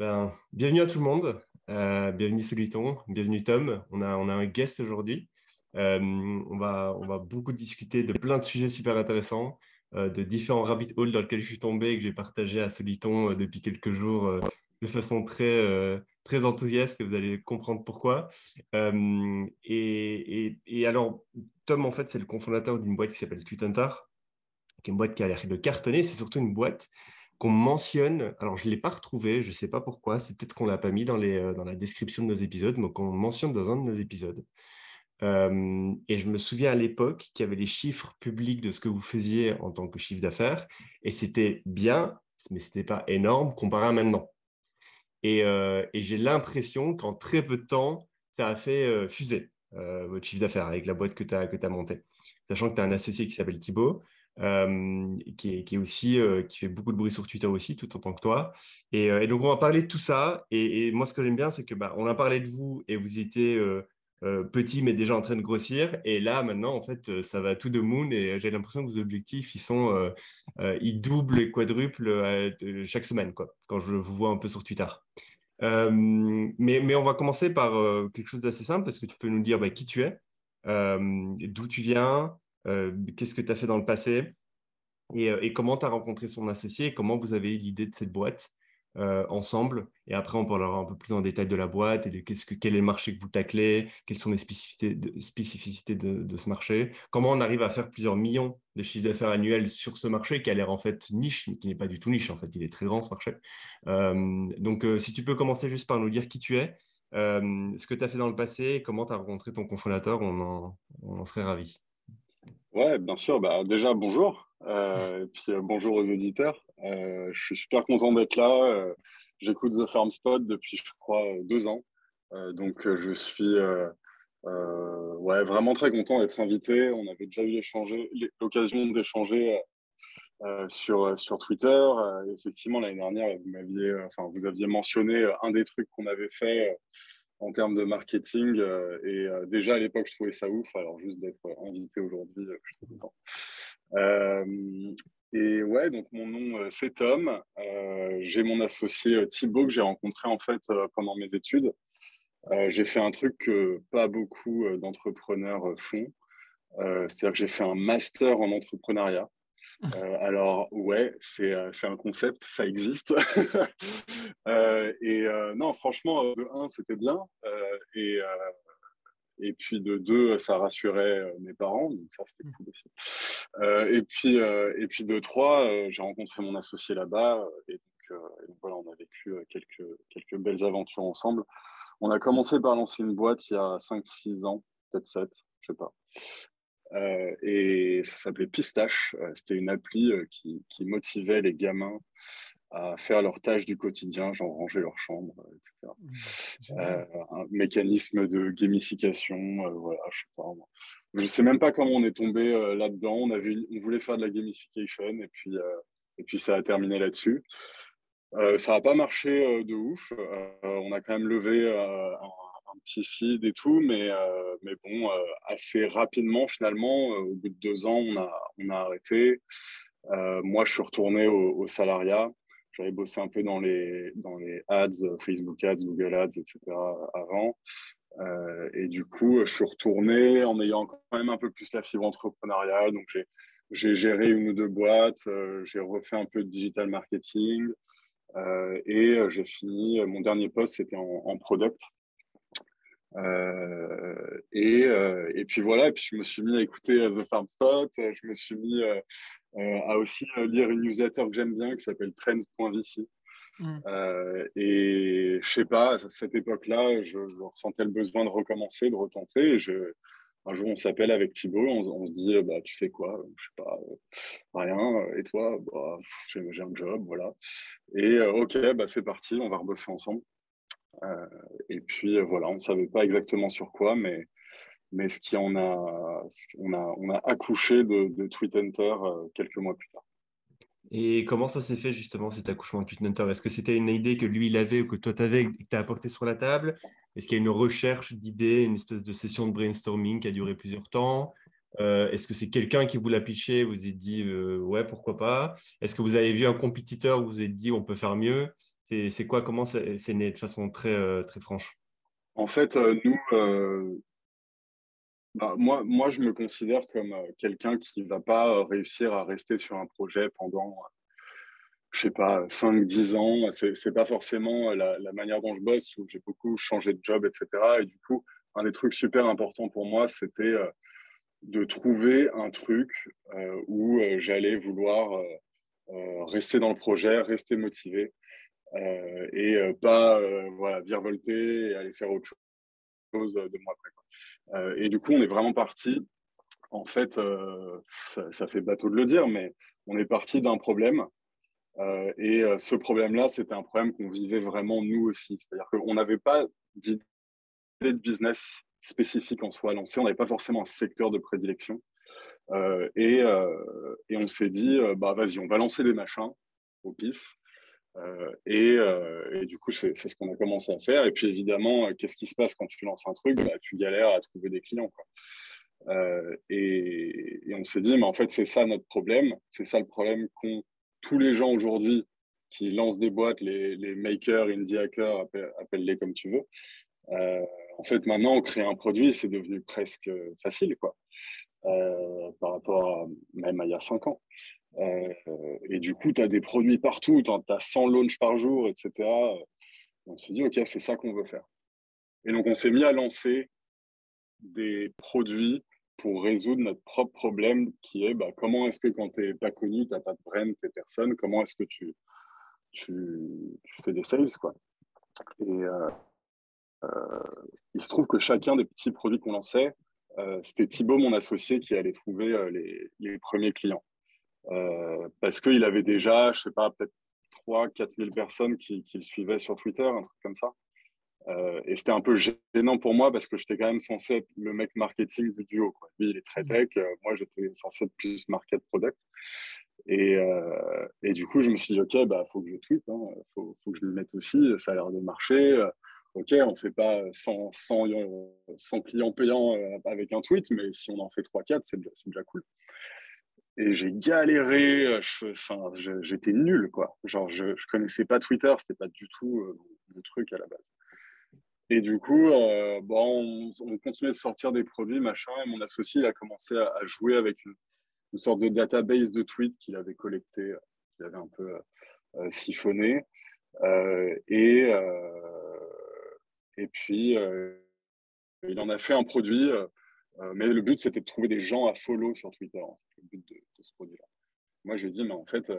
Ben, bienvenue à tout le monde. Euh, bienvenue Soliton, bienvenue Tom. On a, on a un guest aujourd'hui. Euh, on, va, on va beaucoup discuter de plein de sujets super intéressants, euh, de différents rabbit holes dans lesquels je suis tombé et que j'ai partagé à Soliton depuis quelques jours de façon très, très enthousiaste et vous allez comprendre pourquoi. Et, et, alors, Tom, en fait, c'est le cofondateur d'une boîte qui s'appelle Tweetunter, qui est une boîte qui a l'air de cartonner. C'est surtout une boîte qu'on mentionne, alors je ne l'ai pas retrouvé, je ne sais pas pourquoi, c'est peut-être qu'on ne l'a pas mis euh, dans la description de nos épisodes, mais qu'on mentionne dans un de nos épisodes. Euh, et je me souviens à l'époque qu'il y avait les chiffres publics de ce que vous faisiez en tant que chiffre d'affaires, et c'était bien, mais ce n'était pas énorme comparé à maintenant. Et, euh, et j'ai l'impression qu'en très peu de temps, ça a fait fuser votre chiffre d'affaires avec la boîte que tu as, as montée. Sachant que tu as un associé qui s'appelle Thibaut, qui, est, aussi, qui fait beaucoup de bruit sur Twitter aussi, tout en tant que toi. Et, donc, on va parler de tout ça. Et, moi, ce que j'aime bien, c'est que bah, on a parlé de vous et vous étiez petit, mais déjà en train de grossir. Et là, maintenant, en fait, ça va tout de moon. Et j'ai l'impression que vos objectifs, ils sont, ils doublent et quadruplent chaque semaine, quoi, quand je vous vois un peu sur Twitter. mais, mais, on va commencer par quelque chose d'assez simple. Est-ce que tu peux nous dire bah, qui tu es, d'où tu viens, qu'est-ce que tu as fait dans le passé et, euh, comment tu as rencontré son associé et comment vous avez eu l'idée de cette boîte euh, ensemble? Et après, on parlera un peu plus en détail de la boîte et de qu'est-ce que, quel est le marché que vous taclez, quelles sont les spécificités de, ce marché, comment on arrive à faire plusieurs millions de chiffres d'affaires annuels sur ce marché qui a l'air en fait niche, mais qui n'est pas du tout niche, en fait, il est très grand ce marché. donc, si tu peux commencer juste par nous dire qui tu es, ce que tu as fait dans le passé, comment tu as rencontré ton cofondateur, on on en serait ravis. Ouais, bien sûr. Bah, déjà, bonjour. Euh, et puis, euh, bonjour aux éditeurs. Euh, je suis super content d'être là. J'écoute The Farm Spot depuis, je crois, deux ans. donc, je suis ouais, vraiment très content d'être invité. On avait déjà eu l'occasion d'échanger sur, sur Twitter. effectivement, l'année dernière, vous, m'aviez, enfin, vous aviez mentionné un des trucs qu'on avait fait en termes de marketing. Euh, et euh, déjà à l'époque, je trouvais ça ouf. Alors juste d'être invité aujourd'hui, euh, je suis content. et ouais, donc mon nom c'est Tom. j'ai mon associé Thibaut que j'ai rencontré en fait pendant mes études. j'ai fait un truc que pas beaucoup d'entrepreneurs font. C'est-à-dire que j'ai fait un master en entrepreneuriat. Euh, alors, ouais, euh, c'est un concept, ça existe. euh, et euh, non, franchement, de un, c'était bien. et, et puis de deux, ça rassurait mes parents, donc ça, c'était cool aussi. et, puis, et puis de trois, j'ai rencontré mon associé là-bas. Et donc, voilà, on a vécu quelques, quelques belles aventures ensemble. On a commencé par lancer une boîte il y a 5-6 ans, peut-être 7, je sais pas. Euh, et ça s'appelait Pistache. Euh, c'était une appli euh, qui, qui, motivait les gamins à faire leurs tâches du quotidien, genre ranger leur chambre, etc. Mmh, un mécanisme de gamification, voilà, je sais pas. Je sais même pas comment on est tombé là-dedans. On avait, on voulait faire de la gamification et puis et puis ça a terminé là-dessus. ça n'a pas marché de ouf. on a quand même levé un un petit seed et tout, mais, euh, mais bon, euh, assez rapidement, finalement, euh, au bout de deux ans, on a, on a arrêté. moi, je suis retourné au, salariat. J'avais bossé un peu dans les, dans les ads, Facebook Ads, Google Ads, etc. avant. et du coup, je suis retourné en ayant quand même un peu plus la fibre entrepreneuriale. Donc, j'ai géré une ou deux boîtes, j'ai refait un peu de digital marketing. et j'ai fini, mon dernier poste, c'était en, en, product. Euh, et, euh, et, puis voilà, et puis je me suis mis à écouter euh, The Farm Spot, je me suis mis à aussi lire une newsletter que j'aime bien qui s'appelle trends.vc. Mm. et je sais pas, à cette époque-là, je, ressentais le besoin de recommencer, de retenter. Et je, un jour, on s'appelle avec Thibaut, on, se dit, bah, tu fais quoi? Je sais pas, rien. Et toi? Bah, J'ai un job, voilà. Et ok, bah, c'est parti, on va rebosser ensemble. Euh, et puis euh, voilà, on ne savait pas exactement sur quoi, mais, mais ce qui en a, on a, on a accouché de, de Tweet Hunter euh, quelques mois plus tard. Et comment ça s'est fait justement cet accouchement de Tweet Hunter? Est-ce que c'était une idée que lui il avait ou que toi tu avais et que tu as apporté sur la table? Est-ce qu'il y a une recherche d'idées, une espèce de session de brainstorming qui a duré plusieurs temps? Est-ce que c'est quelqu'un qui vous l'a pitché Vous êtes dit ouais, pourquoi pas? Est-ce que vous avez vu un compétiteur Vous vous êtes dit on peut faire mieux? C'est quoi Comment c'est né de façon très, très franche? En fait, nous, bah, moi, moi, je me considère comme quelqu'un qui ne va pas réussir à rester sur un projet pendant je sais pas, 5, 10 ans. C'est, n'est pas forcément la, manière dont je bosse, où j'ai beaucoup changé de job, etc. Et du coup, un des trucs super importants pour moi, c'était euh, de trouver un truc euh, où euh, j'allais vouloir rester dans le projet, rester motivé et pas voilà, virevolter et aller faire autre chose de moi après. et du coup, on est vraiment parti. En fait, ça, fait bateau de le dire, mais on est parti d'un problème euh, et euh, ce problème-là, c'était un problème qu'on vivait vraiment nous aussi. C'est-à-dire qu'on n'avait pas d'idée de business spécifique en soi lancé, on n'avait pas forcément un secteur de prédilection. Euh, et, et, on s'est dit, bah, vas-y, on va lancer des machins au pif. Et, et, du coup, c'est ce qu'on a commencé à faire. Et puis évidemment, qu'est-ce qui se passe quand tu lances un truc? Bah, Tu galères à trouver des clients. Et, on s'est dit, mais en fait, c'est ça notre problème. C'est ça le problème qu'on tous les gens aujourd'hui qui lancent des boîtes, les, makers, indie hackers, appelle-les comme tu veux. Euh, en fait, maintenant, on crée un produit, c'est devenu presque facile, quoi, euh, par rapport même à il y a cinq ans. Euh, et du coup, tu as des produits partout, tu as 100 launches par jour, etc. On s'est dit, OK, c'est ça qu'on veut faire. Et donc, on s'est mis à lancer des produits pour résoudre notre propre problème qui est bah, comment est-ce que quand tu n'es pas connu, tu n'as pas de brand, tu personne, comment est-ce que tu, fais des sales quoi. Et euh, euh, il se trouve que chacun des petits produits qu'on lançait, c'était Thibaut, mon associé, qui allait trouver les, premiers clients. Parce qu'il avait déjà, je sais pas, peut-être 3 4 000 personnes qui, qui, le suivaient sur Twitter, un truc comme ça. Euh, et c'était un peu gênant pour moi parce que j'étais quand même censé être le mec marketing du duo. Quoi. Lui, il est très mmh. tech. Euh, moi, j'étais censé être plus market product. Et, euh, et, du coup, je me suis dit, OK, il bah, faut que je tweete. Il hein. faut, faut, que je le mette aussi. Ça a l'air de marcher. OK, on ne fait pas 100, 100, 100, clients payants avec un tweet, mais si on en fait 3-4, c'est déjà, déjà, cool. Et j'ai galéré. J'étais nul. Quoi. Genre, je ne connaissais pas Twitter. Ce n'était pas du tout mon truc à la base. Et du coup, euh, bon, on, continuait de sortir des produits, machin, et mon associé a commencé à, jouer avec une, sorte de database de tweets qu'il avait collecté, qu'il avait un peu euh, siphonné. Euh, et, et puis, il en a fait un produit, mais le but, c'était de trouver des gens à follow sur Twitter, ce produit-là. Moi, je lui dit, mais en fait,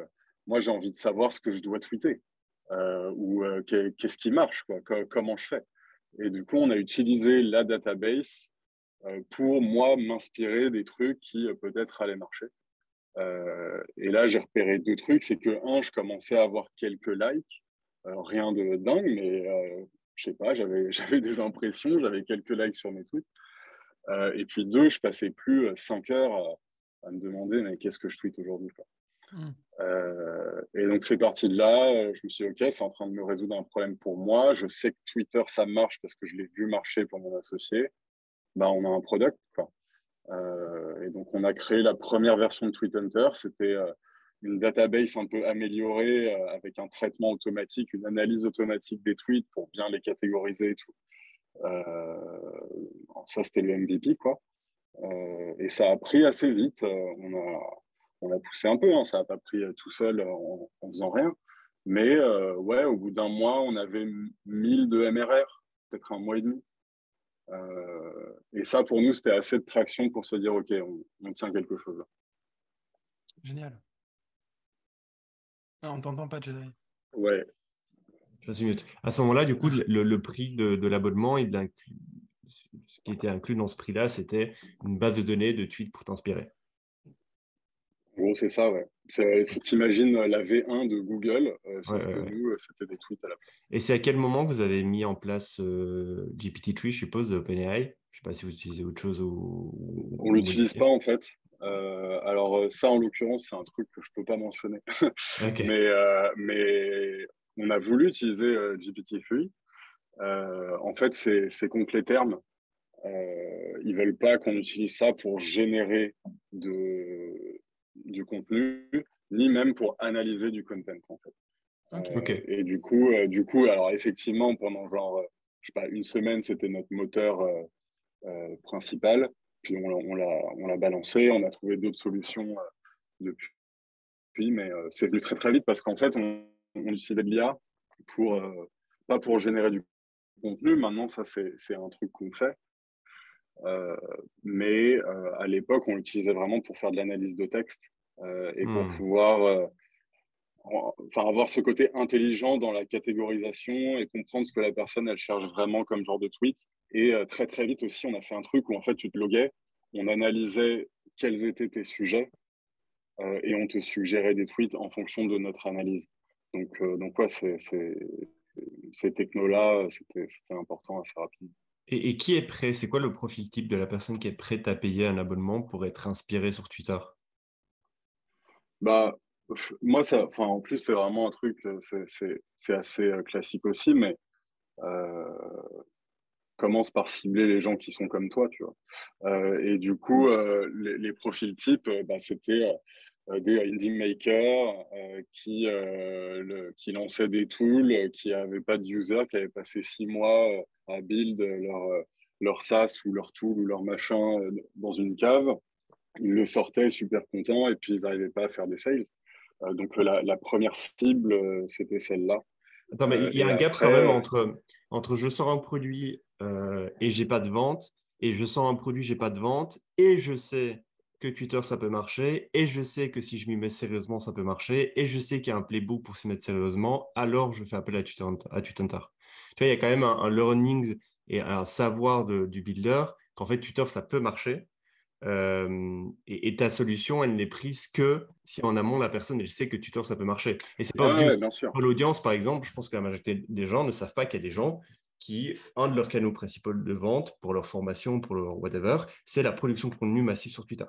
moi, j'ai envie de savoir ce que je dois tweeter. ou qu'est-ce qui marche, comment je fais. Et du coup, on a utilisé la database euh, pour moi m'inspirer des trucs qui euh, peut-être allaient marcher. Euh, et là, j'ai repéré deux trucs. C'est que, un, je commençais à avoir quelques likes. rien de dingue, mais je sais pas, j'avais des impressions, j'avais quelques likes sur mes tweets. et puis deux, je passais plus cinq heures à, me demander mais qu'est-ce que je tweete aujourd'hui. Mm. Euh, et donc, c'est parti de là. Euh, je me suis dit, OK, c'est en train de me résoudre un problème pour moi. Je sais que Twitter, ça marche parce que je l'ai vu marcher pour mon associé. Bah, on a un product. Quoi. Euh, et donc, on a créé la première version de Tweet Hunter. C'était une database un peu améliorée avec un traitement automatique, une analyse automatique des tweets pour bien les catégoriser et tout. ça, c'était le MVP. Quoi. Et ça a pris assez vite. on a on a poussé un peu, hein, ça n'a pas pris euh, tout seul en, faisant rien. Mais euh, ouais, au bout d'un mois, on avait 1000 de MRR, peut-être un mois et demi. Euh, et ça, pour nous, c'était assez de traction pour se dire, OK, on, tient quelque chose. Génial. Ah, on t'entend pas, Jedi. Ouais. À ce moment-là, du coup, le, prix de, l'abonnement et ce qui était inclus dans ce prix-là, c'était une base de données de tweets pour t'inspirer c'est ça, ouais. Il faut t'imaginer la V1 de Google, euh, sauf que nous, euh, c'était des tweets à la place. Et c'est à quel moment que vous avez mis en place euh, GPT-3, je suppose, OpenAI? Je ne sais pas si vous utilisez autre chose ou... On ne l'utilise pas, en fait. alors, ça, en l'occurrence, c'est un truc que je ne peux pas mentionner. mais, mais on a voulu utiliser GPT-3. En fait, c'est complet terme. ils ne veulent pas qu'on utilise ça pour générer de, du contenu, ni même pour analyser du content, en fait. et du coup, du coup, alors effectivement, pendant genre, je sais pas, une semaine, c'était notre moteur principal. Puis on, l'a balancé, on a trouvé d'autres solutions depuis, mais c'est venu très très vite parce qu'en fait, on, on utilisait l'IA pour, pas pour générer du contenu. Maintenant, ça, c'est un truc qu'on fait. Euh, mais euh, à l'époque, on l'utilisait vraiment pour faire de l'analyse de texte euh, et pour hmm. pouvoir enfin, avoir ce côté intelligent dans la catégorisation et comprendre ce que la personne elle cherche vraiment comme genre de tweet. Et très très vite aussi, on a fait un truc où en fait tu te loguais, on analysait quels étaient tes sujets et on te suggérait des tweets en fonction de notre analyse. Donc, donc ouais, ces technos-là, c'était important assez rapidement. Et, qui est prêt? C'est quoi le profil type de la personne qui est prête à payer un abonnement pour être inspirée sur Twitter? Bah, moi, ça, enfin, en plus, c'est vraiment un truc, euh, c'est assez euh, classique aussi, mais euh, commence par cibler les gens qui sont comme toi, tu vois. et du coup, les, profils types, bah, c'était des indie makers qui, qui lançaient des tools, qui n'avaient pas de user, qui avaient passé six mois à build leur, leur SaaS ou leur tool ou leur machin euh, dans une cave. Ils le sortaient super contents et puis ils n'arrivaient pas à faire des sales. Euh, donc la, la, première cible, euh, c'était celle-là. Attends, mais il y a un gap quand même entre, entre je sors un produit euh, et j'ai pas de vente, et je sors un produit, j'ai pas de vente, et je sais que Twitter, ça peut marcher, et je sais que si je m'y mets sérieusement, ça peut marcher, et je sais qu'il y a un playbook pour s'y mettre sérieusement, alors je fais appel à Twitter. À Twitter. Tu vois, il y a quand même un, learning et un savoir du builder qu'en fait, Twitter, ça peut marcher. Euh, et, ta solution, elle n'est prise que si en amont, la personne, elle sait que Twitter, ça peut marcher. Et c'est pas ouais, bien sûr. Pour l'audience, par exemple, je pense que la majorité des gens ne savent pas qu'il y a des gens qui, un de leurs canaux principaux de vente pour leur formation, pour leur whatever, c'est la production de contenu massif sur Twitter.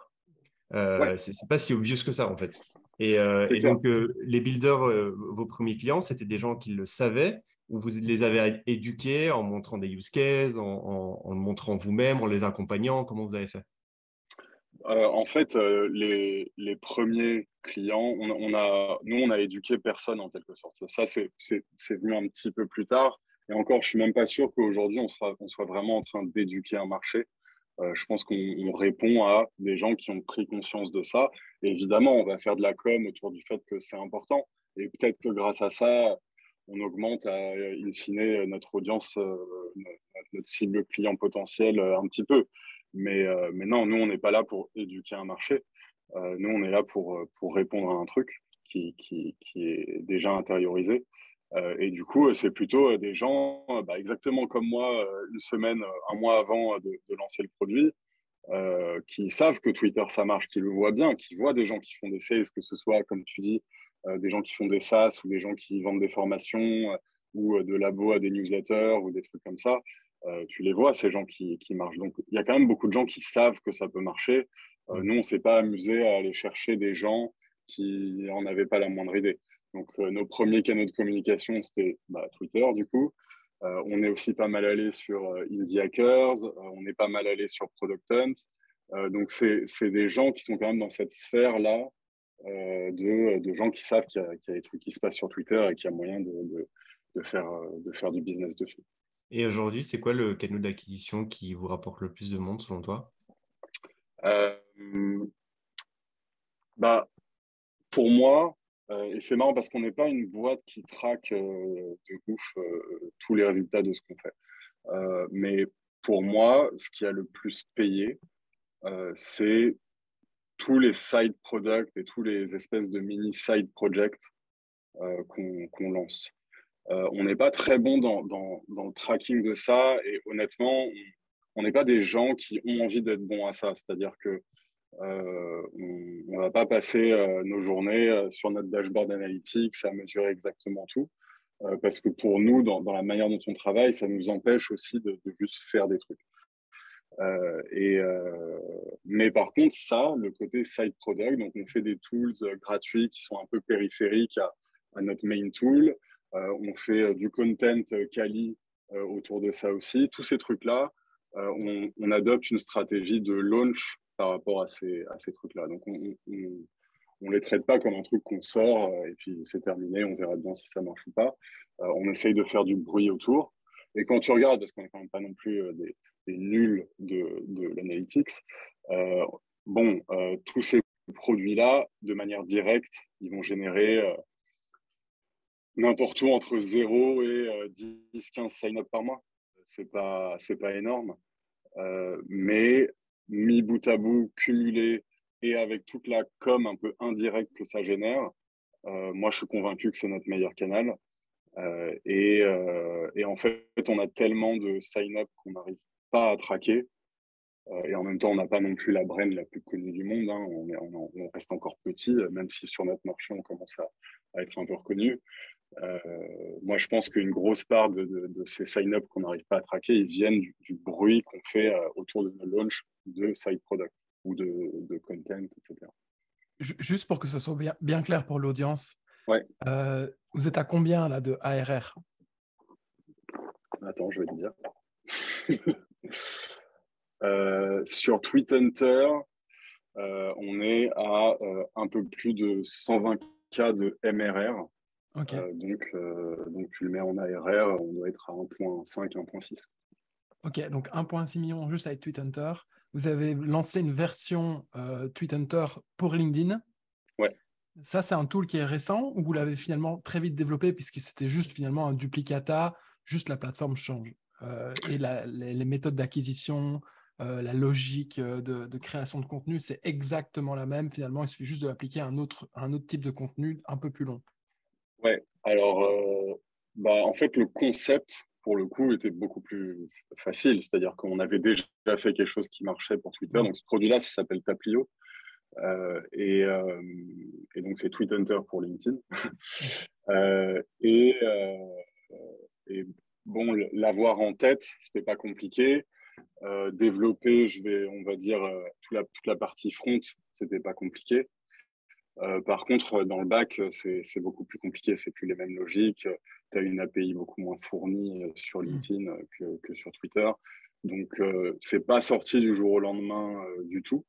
Euh, C'est pas si obvious que ça, en fait. Et, euh, donc, euh, les builders, vos premiers clients, c'était des gens qui le savaient vous les avez éduqués en montrant des use cases, en, le montrant vous-même, en les accompagnant? Comment vous avez fait? Euh, En fait, euh, les, premiers clients, on, a, nous, on a éduqué personne en quelque sorte. Ça, c'est venu un petit peu plus tard. Et encore, je suis même pas sûr qu'aujourd'hui, on soit, on soit vraiment en train d'éduquer un marché. Euh, je pense qu'on répond à des gens qui ont pris conscience de ça. évidemment, on va faire de la com autour du fait que c'est important. Et peut-être que grâce à ça, on augmente à, in fine notre audience, euh, notre cible client potentiel euh, un petit peu. Mais, mais non, nous, on n'est pas là pour éduquer un marché. nous, on est là pour, pour répondre à un truc qui, qui, qui est déjà intériorisé. Et du coup, c'est plutôt des gens, bah, exactement comme moi, une semaine, un mois avant de, de lancer le produit, qui savent que Twitter, ça marche, qui le voient bien, qui voient des gens qui font des sales, que ce soit, comme tu dis, euh, des gens qui font des SaaS ou des gens qui vendent des formations euh, ou euh, de labos à des newsletters ou des trucs comme ça. tu les vois, ces gens qui, qui, marchent. Donc, il y a quand même beaucoup de gens qui savent que ça peut marcher. nous, on ne s'est pas amusé à aller chercher des gens qui n'en avaient pas la moindre idée. Donc, nos premiers canaux de communication, c'était bah, Twitter, du coup. on est aussi pas mal allé sur Indie Hackers, on est pas mal allé sur Product Hunt. donc, c'est des gens qui sont quand même dans cette sphère-là euh, de, de, gens qui savent qu'il y, a des trucs qui se passent sur Twitter et qu'il y a moyen de, de, faire, de faire du business dessus. Et aujourd'hui, c'est quoi le canal d'acquisition qui vous rapporte le plus de monde selon toi? Euh, bah, Pour moi, euh, et c'est marrant parce qu'on n'est pas une boîte qui traque de ouf tous les résultats de ce qu'on fait. mais pour moi, ce qui a le plus payé, c'est tous les side products et tous les espèces de mini side projects euh, qu'on lance. Euh, on n'est pas très bon dans, dans, le tracking de ça et honnêtement, on n'est pas des gens qui ont envie d'être bons à ça. C'est-à-dire que euh, on ne va pas passer nos journées sur notre dashboard analytics à mesurer exactement tout. parce que pour nous, dans, la manière dont on travaille, ça nous empêche aussi de, juste faire des trucs. Euh, euh, mais par contre, ça, le côté side product, donc on fait des tools euh, gratuits qui sont un peu périphériques à, notre main tool. on fait du content quali autour de ça aussi. Tous ces trucs-là, on, adopte une stratégie de launch par rapport à ces, trucs-là. Donc, on, ne les traite pas comme un truc qu'on sort et puis c'est terminé, on verra bien si ça marche ou pas. on essaye de faire du bruit autour. Et quand tu regardes, parce qu'on n'est quand même pas non plus des, nuls de, de l'analytics, bon, tous ces produits-là, de manière directe, ils vont générer n'importe où entre 0 et 10, 15 sign-up par mois. Pas, c'est pas énorme. Euh, mais mis bout à bout, cumulé et avec toute la com un peu indirecte que ça génère, euh, moi je suis convaincu que c'est notre meilleur canal. Euh, et, et, en fait, on a tellement de sign-up qu'on n'arrive pas à traquer. et en même temps, on n'a pas non plus la brain la plus connue du monde. Hein. On, reste encore petit, même si sur notre marché, on commence à être un peu reconnu. Euh, moi, je pense qu'une grosse part de, ces sign-up qu'on n'arrive pas à traquer, ils viennent du, bruit qu'on fait euh, autour de nos launch de side product ou de, content, etc. Juste pour que ce soit bien, bien clair pour l'audience, ouais. Euh, vous êtes à combien là de ARR Attends, je vais te dire. sur TweetHunter, on est à un peu plus de 120 k de MRR. Euh, donc, euh, donc, tu le mets en ARR, on doit être à 1.5, 1.6. Ok, donc 1.6 million juste avec TweetHunter. Vous avez lancé une version euh, TweetHunter pour LinkedIn. Ouais. Ça, c'est un tool qui est récent ou vous l'avez finalement très vite développé puisque c'était juste finalement un duplicata, juste la plateforme change. et les, méthodes d'acquisition, la logique de, de, création de contenu, c'est exactement la même. Finalement, il suffit juste de l'appliquer à un autre, un autre type de contenu un peu plus long. Ouais, alors euh, bah, en fait, le concept, pour le coup, était beaucoup plus facile. C'est-à-dire qu'on avait déjà fait quelque chose qui marchait pour Twitter. Donc, ce produit-là, ça s'appelle Taplio. Euh, et, euh, et, donc, c'est Tweet Hunter pour LinkedIn. et, et, bon, l'avoir en tête, c'était pas compliqué. développer, je vais, on va dire, toute la, toute la partie front, c'était pas compliqué. Euh, par contre, dans le bac, c'est beaucoup plus compliqué, c'est plus les mêmes logiques. Tu as une API beaucoup moins fournie euh, sur mmh. LinkedIn que, sur Twitter. Donc, euh, c'est pas sorti du jour au lendemain du tout.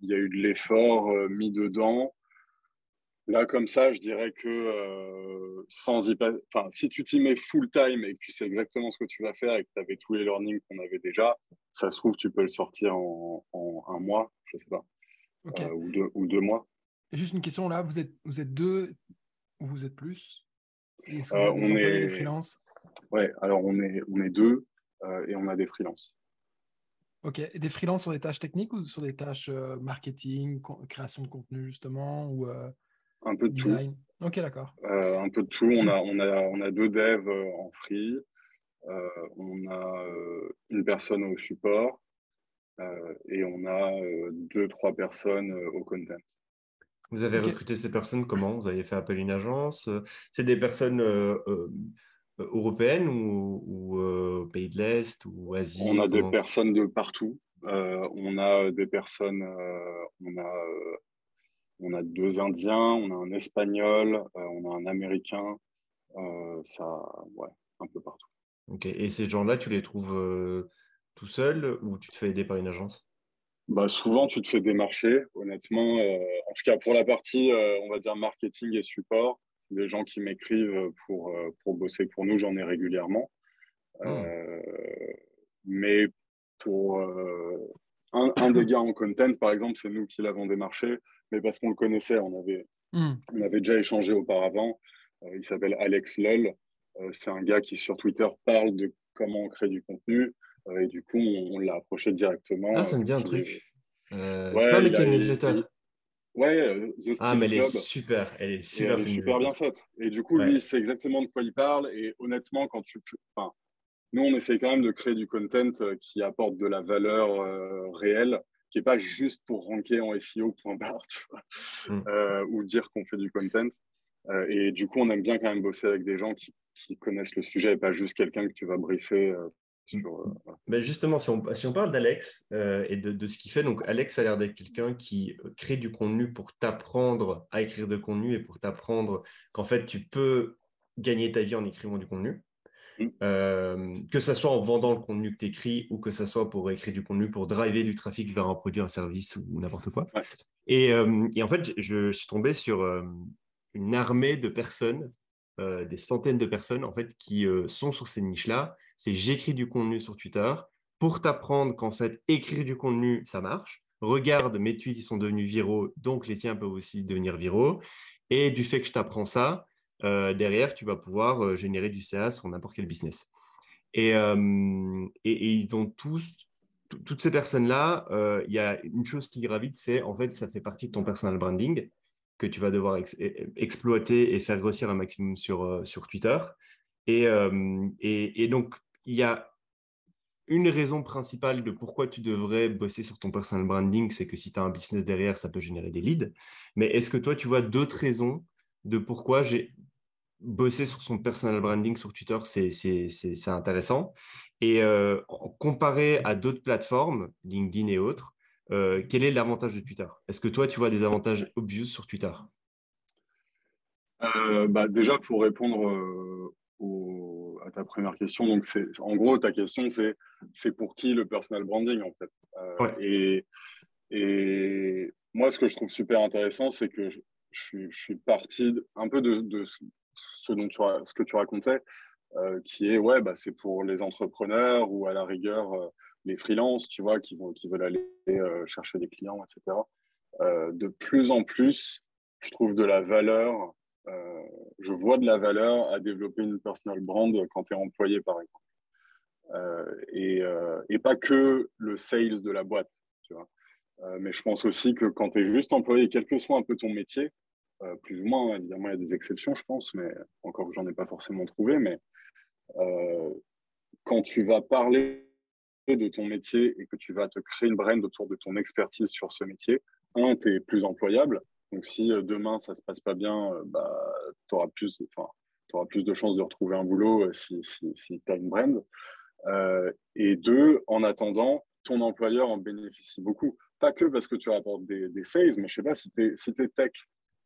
Il y a eu de l'effort mis dedans. Là, comme ça, je dirais que sans y enfin, si tu t'y mets full time et que tu sais exactement ce que tu vas faire et que tu avais tous les learnings qu'on avait déjà, ça se trouve, tu peux le sortir en, en un mois, je sais pas. Euh, ou, deux, ou deux mois. juste une question là, vous êtes, vous êtes deux ou vous êtes plus? Est-ce que vous euh, des on est... des freelances? Ouais, alors on est, on est deux euh, et on a des freelances. Ok, et des freelances sur des tâches techniques ou sur des tâches marketing, création de contenu justement ou un peu de design? Tout. Ok, d'accord. un peu de tout. On a, on a, on a deux devs en free. on a une personne au support euh, et on a euh, deux, trois personnes euh, au content. Vous avez recruté ces personnes comment? Vous avez fait appel à une agence C'est des personnes européennes ou, ou pays de l'Est ou Asie On a des personnes de partout. on a des personnes, on, a, on a deux Indiens, on a un Espagnol, on a un Américain. ça, ouais, un peu partout. Ok, et ces gens-là, tu les trouves tout seul ou tu te fais aider par une agence? Bah, Souvent, tu te fais démarcher, honnêtement. Euh, en tout cas, pour la partie, euh, on va dire, marketing et support, des gens qui m'écrivent pour, euh, pour bosser pour nous, j'en ai régulièrement. Hmm. mais pour un, un, des gars en content, par exemple, c'est nous qui l'avons démarché, mais parce qu'on le connaissait, on avait, hmm. on avait déjà échangé auparavant. il s'appelle Alex Lull. c'est un gars qui, sur Twitter, parle de comment on crée du contenu. Euh, et du coup, on, l'a approché directement. Ah, ça me dit un truc. Euh, c'est pas avec newsletter. Ouais, euh, The Ah, mais elle est super. Elle est super, elle est super bien faite. Et du coup, lui, c'est exactement de quoi il parle. Et honnêtement, quand tu. Enfin, nous, on essaie quand même de créer du content qui apporte de la valeur réelle, qui n'est pas juste pour ranker en SEO, point barre, tu vois, mm. ou dire qu'on fait du content. et du coup, on aime bien quand même bosser avec des gens qui, qui connaissent le sujet et pas juste quelqu'un que tu vas briefer euh, justement, si on, si on parle d'Alex euh, et de, de, ce qu'il fait, donc Alex a l'air d'être quelqu'un qui euh, crée du contenu pour t'apprendre à écrire de contenu et pour t'apprendre qu'en fait, tu peux gagner ta vie en écrivant du contenu. que ce soit en vendant le contenu que tu écris ou que ce soit pour écrire du contenu pour driver du trafic vers un produit, un service ou n'importe quoi. Et, et, en fait, je, suis tombé sur une armée de personnes, des centaines de personnes en fait, qui sont sur ces niches-là. C'est j'écris du contenu sur Twitter pour t'apprendre qu'en fait, écrire du contenu, ça marche. Regarde mes tweets qui sont devenus viraux, donc les tiens peuvent aussi devenir viraux. Et du fait que je t'apprends ça, euh, derrière, tu vas pouvoir euh, générer du CA sur n'importe quel business. Et, euh, et, ils ont tous, toutes ces personnes-là, il y a une chose qui gravite, c'est en fait, ça fait partie de ton personal branding que tu vas devoir exploiter et faire grossir un maximum sur, sur Twitter. Et, et, donc, il y a une raison principale de pourquoi tu devrais bosser sur ton personal branding, c'est que si tu as un business derrière, ça peut générer des leads. Mais est-ce que toi, tu vois d'autres raisons de pourquoi j'ai sur son personal branding sur Twitter, c'est intéressant. Et euh, comparé à d'autres plateformes, LinkedIn et autres, euh, quel est l'avantage de Twitter? Est-ce que toi, tu vois des avantages obvious sur Twitter? Euh, bah Déjà, pour répondre à ta première question, donc en gros, ta question, c'est c'est pour qui le personal branding en fait? Et, et moi, ce que je trouve super intéressant, c'est que je, je, suis parti un peu de, de, ce, dont tu, ce que tu racontais, euh, qui est, ouais, bah, c'est pour les entrepreneurs ou à la rigueur euh, les freelances, tu vois, qui, vont, qui veulent aller euh, chercher des clients, etc. de plus en plus, je trouve de la valeur, je vois de la valeur à développer une personal brand quand tu es employé, par exemple. Et, et, pas que le sales de la boîte, tu vois. mais je pense aussi que quand tu es juste employé, quel que soit un peu ton métier, euh, plus ou moins. Évidemment, il y a des exceptions, je pense, mais encore que j'en ai pas forcément trouvé. Mais euh, quand tu vas parler de ton métier et que tu vas te créer une brand autour de ton expertise sur ce métier, un, tu es plus employable. Donc, si euh, demain ça se passe pas bien, bah, tu auras plus, auras plus de chances de retrouver un boulot si, si, si tu as une brand. et deux, en attendant, ton employeur en bénéficie beaucoup. Pas que parce que tu rapportes des, des sales, mais je sais pas, si tu es, si es, tech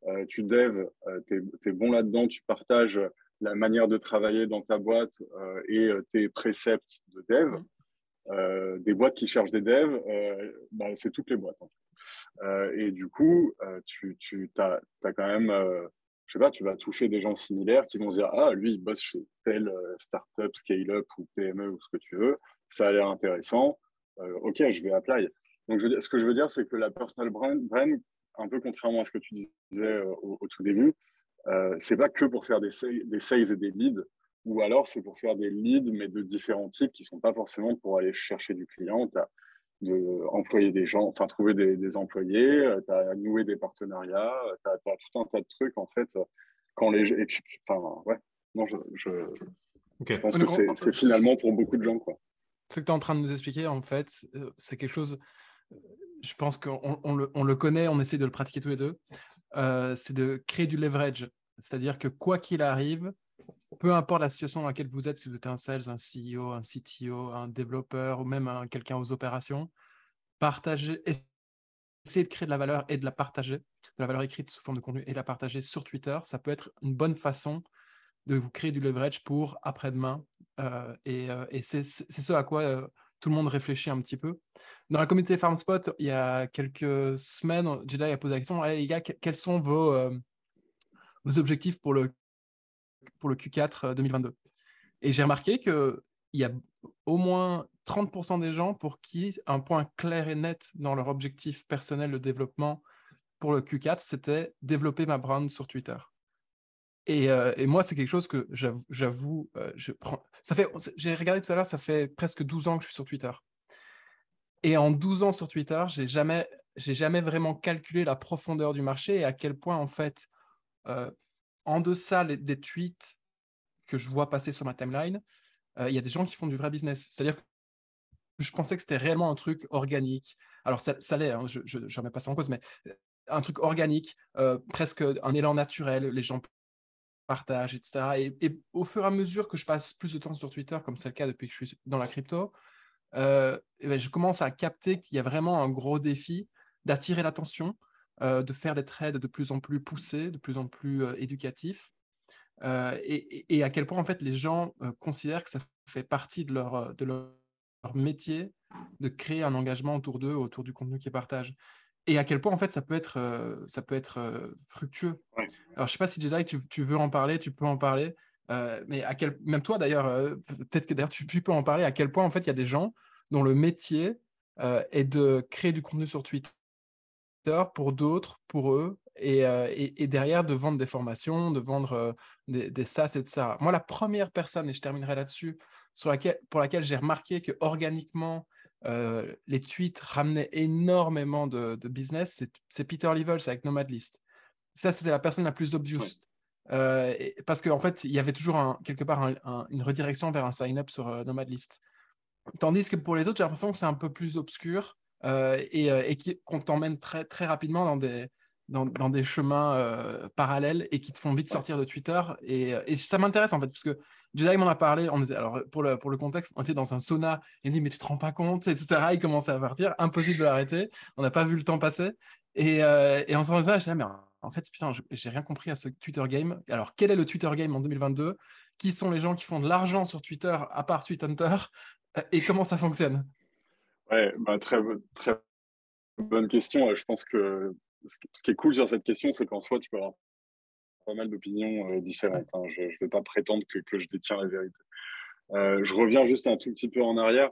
euh, tu dev, euh, tu es, bon là-dedans, tu partages la manière de travailler dans ta boîte euh, et tes préceptes de dev. Mm. des boîtes qui cherchent des devs, bah, c'est toutes les boîtes. Et du coup, tu, tu as, quand même je sais pas, tu vas toucher des gens similaires qui vont se dire Ah, lui, il bosse chez telle startup, scale-up ou PME ou ce que tu veux, ça a l'air intéressant. ok, je vais apply. Donc, ce que je veux dire, c'est que la personal brand, un peu contrairement à ce que tu disais euh, au, tout début, euh, c'est pas que pour faire des, des sales et des leads, ou alors c'est pour faire des leads, mais de différents types qui sont pas forcément pour aller chercher du client. De employer des gens, enfin trouver des, employés, euh, tu as noué des partenariats, tu as, tout un tas de trucs en fait. Quand les, enfin, ouais, non, je, je, pense que c'est finalement pour beaucoup de gens. Quoi. Ce que tu es en train de nous expliquer, en fait, c'est quelque chose je pense qu'on le, connaît, on essaie de le pratiquer tous les deux, euh, c'est de créer du leverage. C'est-à-dire que quoi qu'il arrive, peu importe la situation dans laquelle vous êtes, si vous êtes un sales, un CEO, un CTO, un développeur ou même quelqu'un aux opérations, partagez, essayez de créer de la valeur et de la partager, de la valeur écrite sous forme de contenu et de la partager sur Twitter. Ça peut être une bonne façon de vous créer du leverage pour après-demain. Euh, et, euh, c'est ce à quoi tout le monde réfléchit un petit peu. Dans la communauté FarmSpot, il y a quelques semaines, Jedi a posé la question Allez, les gars, quels sont euh, vos objectifs pour le, pour le Q4 2022 euh, Et j'ai remarqué qu'il y a au moins 30% des gens pour qui un point clair et net dans leur objectif personnel de développement pour le Q4, c'était développer ma brand sur Twitter. Euh, et, moi, c'est quelque chose que j'avoue, euh, je prends. Ça fait, j'ai regardé tout à l'heure, ça fait presque 12 ans que je suis sur Twitter. Et en 12 ans sur Twitter, j'ai jamais, j'ai jamais vraiment calculé la profondeur du marché et à quel point, en fait, en deçà des tweets que je vois passer sur ma timeline, il y a des gens qui font du vrai business. C'est-à-dire que je pensais que c'était réellement un truc organique. Alors, ça, ça l'est, hein, je ne remets pas ça en cause, mais un truc organique, presque un élan naturel. Les gens partage, etc. Et, au fur et à mesure que je passe plus de temps sur Twitter, comme c'est le cas depuis que je suis dans la crypto, euh, ben, je commence à capter qu'il y a vraiment un gros défi d'attirer l'attention, euh, de faire des trades de plus en plus poussés, de plus en plus euh, éducatifs. et, à quel point en fait les gens considèrent que ça fait partie de leur, de leur, métier de créer un engagement autour d'eux, autour du contenu qu'ils partagent. Et à quel point en fait ça peut être, ça peut être fructueux. Alors je sais pas si Jedi, tu, tu, veux en parler, tu peux en parler. mais à quel, même toi d'ailleurs, peut-être que d'ailleurs tu, tu, peux en parler, à quel point en fait il y a des gens dont le métier est de créer du contenu sur Twitter pour d'autres, pour eux, euh, et, derrière de vendre des formations, de vendre euh, des, des SaaS, etc. Moi, la première personne, et je terminerai là-dessus, sur laquelle, pour laquelle j'ai remarqué que organiquement, euh, les tweets ramenaient énormément de, business, c'est Peter Levels avec Nomad List. Ça, c'était la personne la plus obvious. parce qu'en en fait, il y avait toujours un, quelque part une redirection vers un sign-up sur Nomad List. Tandis que pour les autres, j'ai l'impression que c'est un peu plus obscur et, et qu'on t'emmène très, très rapidement dans des, dans, des chemins euh, parallèles et qui te font vite sortir de Twitter. Et, et ça m'intéresse en fait, parce que Jedi m'en a parlé. On était, alors pour le, pour le contexte, on était dans un sauna. Il me dit Mais tu te rends pas compte etc. Il commençait à partir. Impossible de l'arrêter. On n'a pas vu le temps passer. Et, euh, et en sortant de ça, je disais Mais en fait, putain, j'ai rien compris à ce Twitter game. Alors, quel est le Twitter game en 2022 Qui sont les gens qui font de l'argent sur Twitter à part Hunter? Euh, Et comment ça fonctionne? Ouais, bah, très, très bonne question. Je pense que ce qui est cool sur cette question, c'est qu'en soi, tu peux avoir pas mal d'opinions euh, différentes. Hein. Je ne vais pas prétendre que, que, je détiens la vérité. Euh, je reviens juste un tout petit peu en arrière.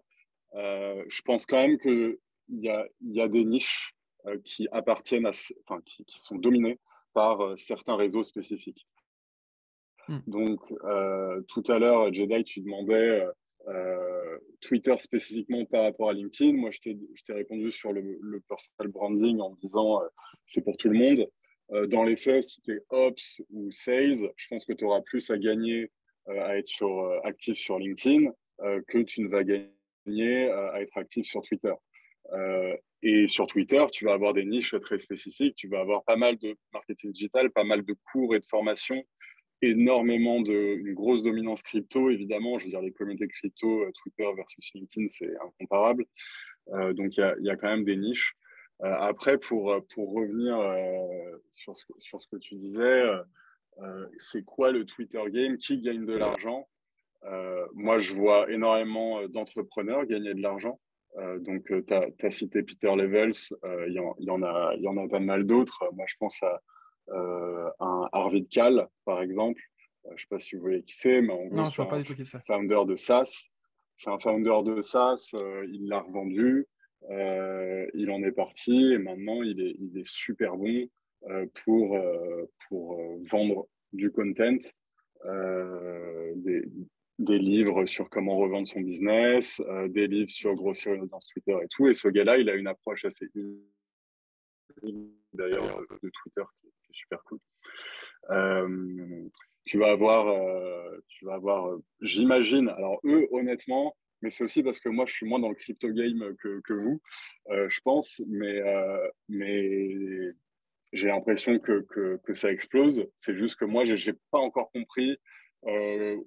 Euh, je pense quand même qu'il y a, y a des niches qui appartiennent à, enfin, qui, qui, sont dominées par certains réseaux spécifiques. Hmm. Donc, tout à l'heure, Jedi, tu demandais euh, Twitter spécifiquement par rapport à LinkedIn. Moi, je t'ai répondu sur le, personal branding en disant euh, c'est pour tout le monde. Euh, dans les faits, si tu es Ops ou Sales, je pense que tu auras plus à gagner à être sur, actif sur LinkedIn que tu ne vas gagner à être actif sur Twitter. et sur Twitter, tu vas avoir des niches très spécifiques. Tu vas avoir pas mal de marketing digital, pas mal de cours et de formations énormément de une grosse dominance crypto évidemment. Je veux dire les communautés crypto euh, Twitter versus LinkedIn c'est incomparable. Euh, donc il y y a, quand même des niches. Euh, après pour pour revenir sur ce sur ce que tu disais c'est quoi le Twitter game? Qui gagne de l'argent? Moi je vois énormément d'entrepreneurs gagner de l'argent. Donc tu as, cité Peter Levels il y, y, en a y en a pas mal d'autres. Moi je pense à un Arvid Kahl, par exemple. Euh, je ne sais pas si vous voyez qui c'est, mais en gros, c'est un founder de SaaS. C'est un founder de SaaS, euh, il l'a revendu, il en est parti et maintenant il est, il est super bon pour, pour vendre du content, des, des, livres sur comment revendre son business, des livres sur grossir une audience Twitter et tout. Et ce gars-là, il a une approche assez d'ailleurs de Twitter super cool. Euh, tu vas avoir, euh, tu vas avoir, euh, j'imagine, alors eux, honnêtement, mais c'est aussi parce que moi, je suis moins dans le crypto game que, que vous, je pense, mais, mais j'ai l'impression que, que, ça explose. C'est juste que moi, je n'ai pas encore compris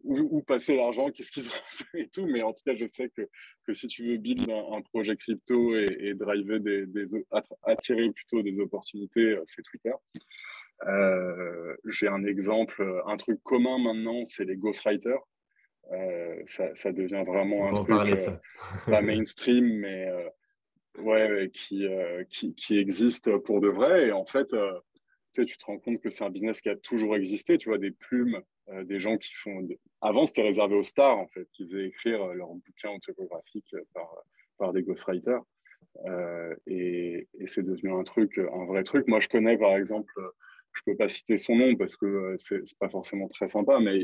où, passer l'argent, qu'est-ce qu'ils ont fait et tout. Mais en tout cas, je sais que, que si tu veux build un, projet crypto et, driver des, attirer plutôt des opportunités, c'est Twitter. Euh, j'ai un exemple, un truc commun maintenant, c'est les ghostwriters. Euh, ça, ça, devient vraiment un truc euh, pas mainstream, mais ouais, qui, qui, qui, existe pour de vrai. Et en fait, tu, sais, tu te rends compte que c'est un business qui a toujours existé. Tu vois, des plumes, des gens qui font. Avant, c'était réservé aux stars, en fait, qui faisaient écrire leurs bouquins autobiographiques par, par des ghostwriters. Euh, et, et c'est devenu un truc, un vrai truc. Moi, je connais par exemple je peux pas citer son nom parce que euh, c'est pas forcément très sympa, mais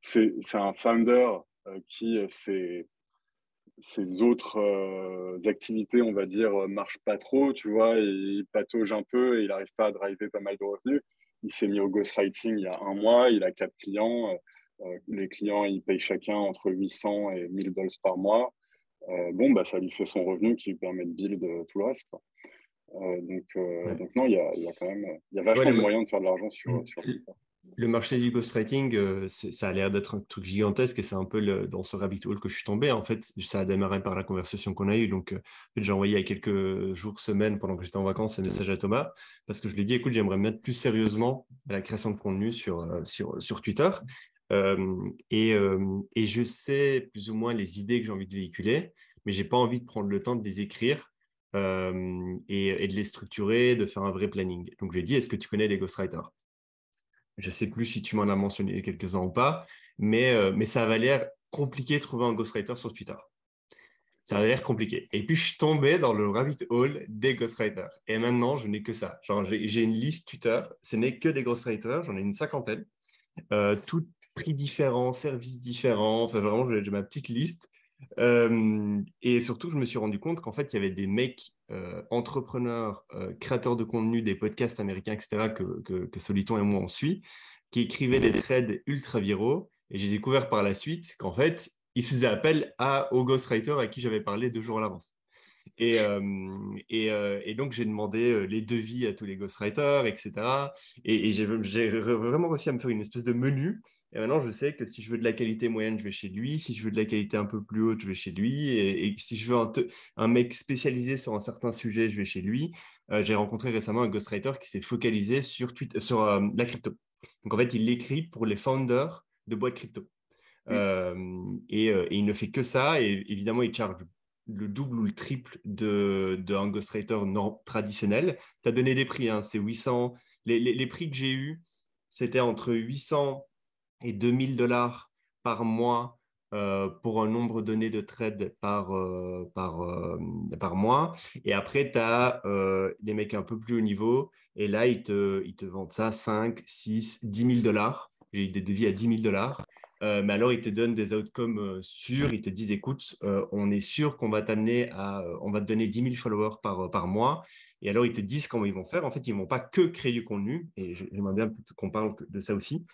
c'est un founder euh, qui ses, ses autres euh, activités, on va dire, marchent pas trop, tu vois, il patauge un peu et il n'arrive pas à driver pas mal de revenus. Il s'est mis au ghostwriting il y a un mois, il a quatre clients. les clients, ils payent chacun entre 800 et 1000 dollars par mois. bon, bah, ça lui fait son revenu qui lui permet de build tout le reste. Euh, donc, euh, donc, non, il y a, y a, quand même il y a vachement de moyens de faire de l'argent sur, sur Twitter. le marché du ghostwriting, euh, ça a l'air d'être un truc gigantesque et c'est un peu dans ce rabbit hole que je suis tombé. En fait, ça a démarré par la conversation qu'on a eue. Donc, euh, j'ai envoyé il y a quelques jours, semaines, pendant que j'étais en vacances, un message à Thomas parce que je lui ai dit, écoute, j'aimerais mettre plus sérieusement à la création de contenu sur, euh, sur, sur Twitter. et, et, je sais plus ou moins les idées que j'ai envie de véhiculer, mais j'ai pas envie de prendre le temps de les écrire et, de les structurer, de faire un vrai planning. Donc, je lui ai dit, est-ce que tu connais des ghostwriters? Je ne sais plus si tu m'en as mentionné quelques-uns ou pas, mais, ça avait l'air compliqué de trouver un ghostwriter sur Twitter. Ça avait l'air compliqué. Et puis, je suis tombé dans le rabbit hole des ghostwriters. Et maintenant, je n'ai que ça. J'ai une liste Twitter. Ce n'est que des ghostwriters. J'en ai une cinquantaine. Euh, tout prix différents, services différents. Enfin, vraiment, j'ai ma petite liste. Euh, et surtout, je me suis rendu compte qu'en fait, il y avait des mecs euh, entrepreneurs, euh, créateurs de contenu, des podcasts américains, etc., que, Soliton et moi on suit, qui écrivaient des threads ultra viraux. Et j'ai découvert par la suite qu'en fait, ils faisaient appel à, au ghostwriter à qui j'avais parlé deux jours à l'avance. Et, et, et, donc, j'ai demandé les devis à tous les ghostwriters, etc. Et, et j'ai vraiment réussi à me faire une espèce de menu et maintenant, je sais que si je veux de la qualité moyenne, je vais chez lui. Si je veux de la qualité un peu plus haute, je vais chez lui. Et, si je veux un, mec spécialisé sur un certain sujet, je vais chez lui. Euh, j'ai rencontré récemment un ghostwriter qui s'est focalisé sur, sur euh, la crypto. Donc, en fait, il l'écrit pour les founders de boîtes crypto. Euh, et, il ne fait que ça. Et évidemment, il charge le double ou le triple d'un de, ghostwriter traditionnel. Tu as donné des prix, hein, c'est 800. Les, les, les prix que j'ai eus, c'était entre 800 et 2000 dollars par mois euh, pour un nombre donné de trades par, euh, par, euh, par mois. Et après, tu as les mecs un peu plus haut niveau. Et là, ils te, ils te vendent ça 5, 6, 10 000 dollars. J'ai eu des devis à 10 000 dollars. Mais alors, ils te donnent des outcomes sûrs. Ils te disent, écoute, on est sûr qu'on va t'amener à, on va te donner 10 000 followers par, mois. Et alors, ils te disent comment ils vont faire. En fait, ils ne vont pas que créer du contenu. Et j'aimerais bien qu'on parle de ça aussi.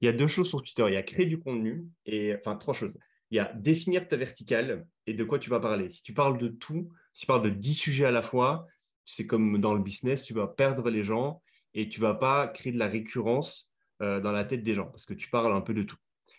Il y a deux choses sur Twitter. Il y a créer du contenu et, enfin, trois choses. Il y a définir ta verticale et de quoi tu vas parler. Si tu parles de tout, si tu parles de dix sujets à la fois, c'est comme dans le business, tu vas perdre les gens et tu vas pas créer de la récurrence euh, dans la tête des gens parce que tu parles un peu de tout.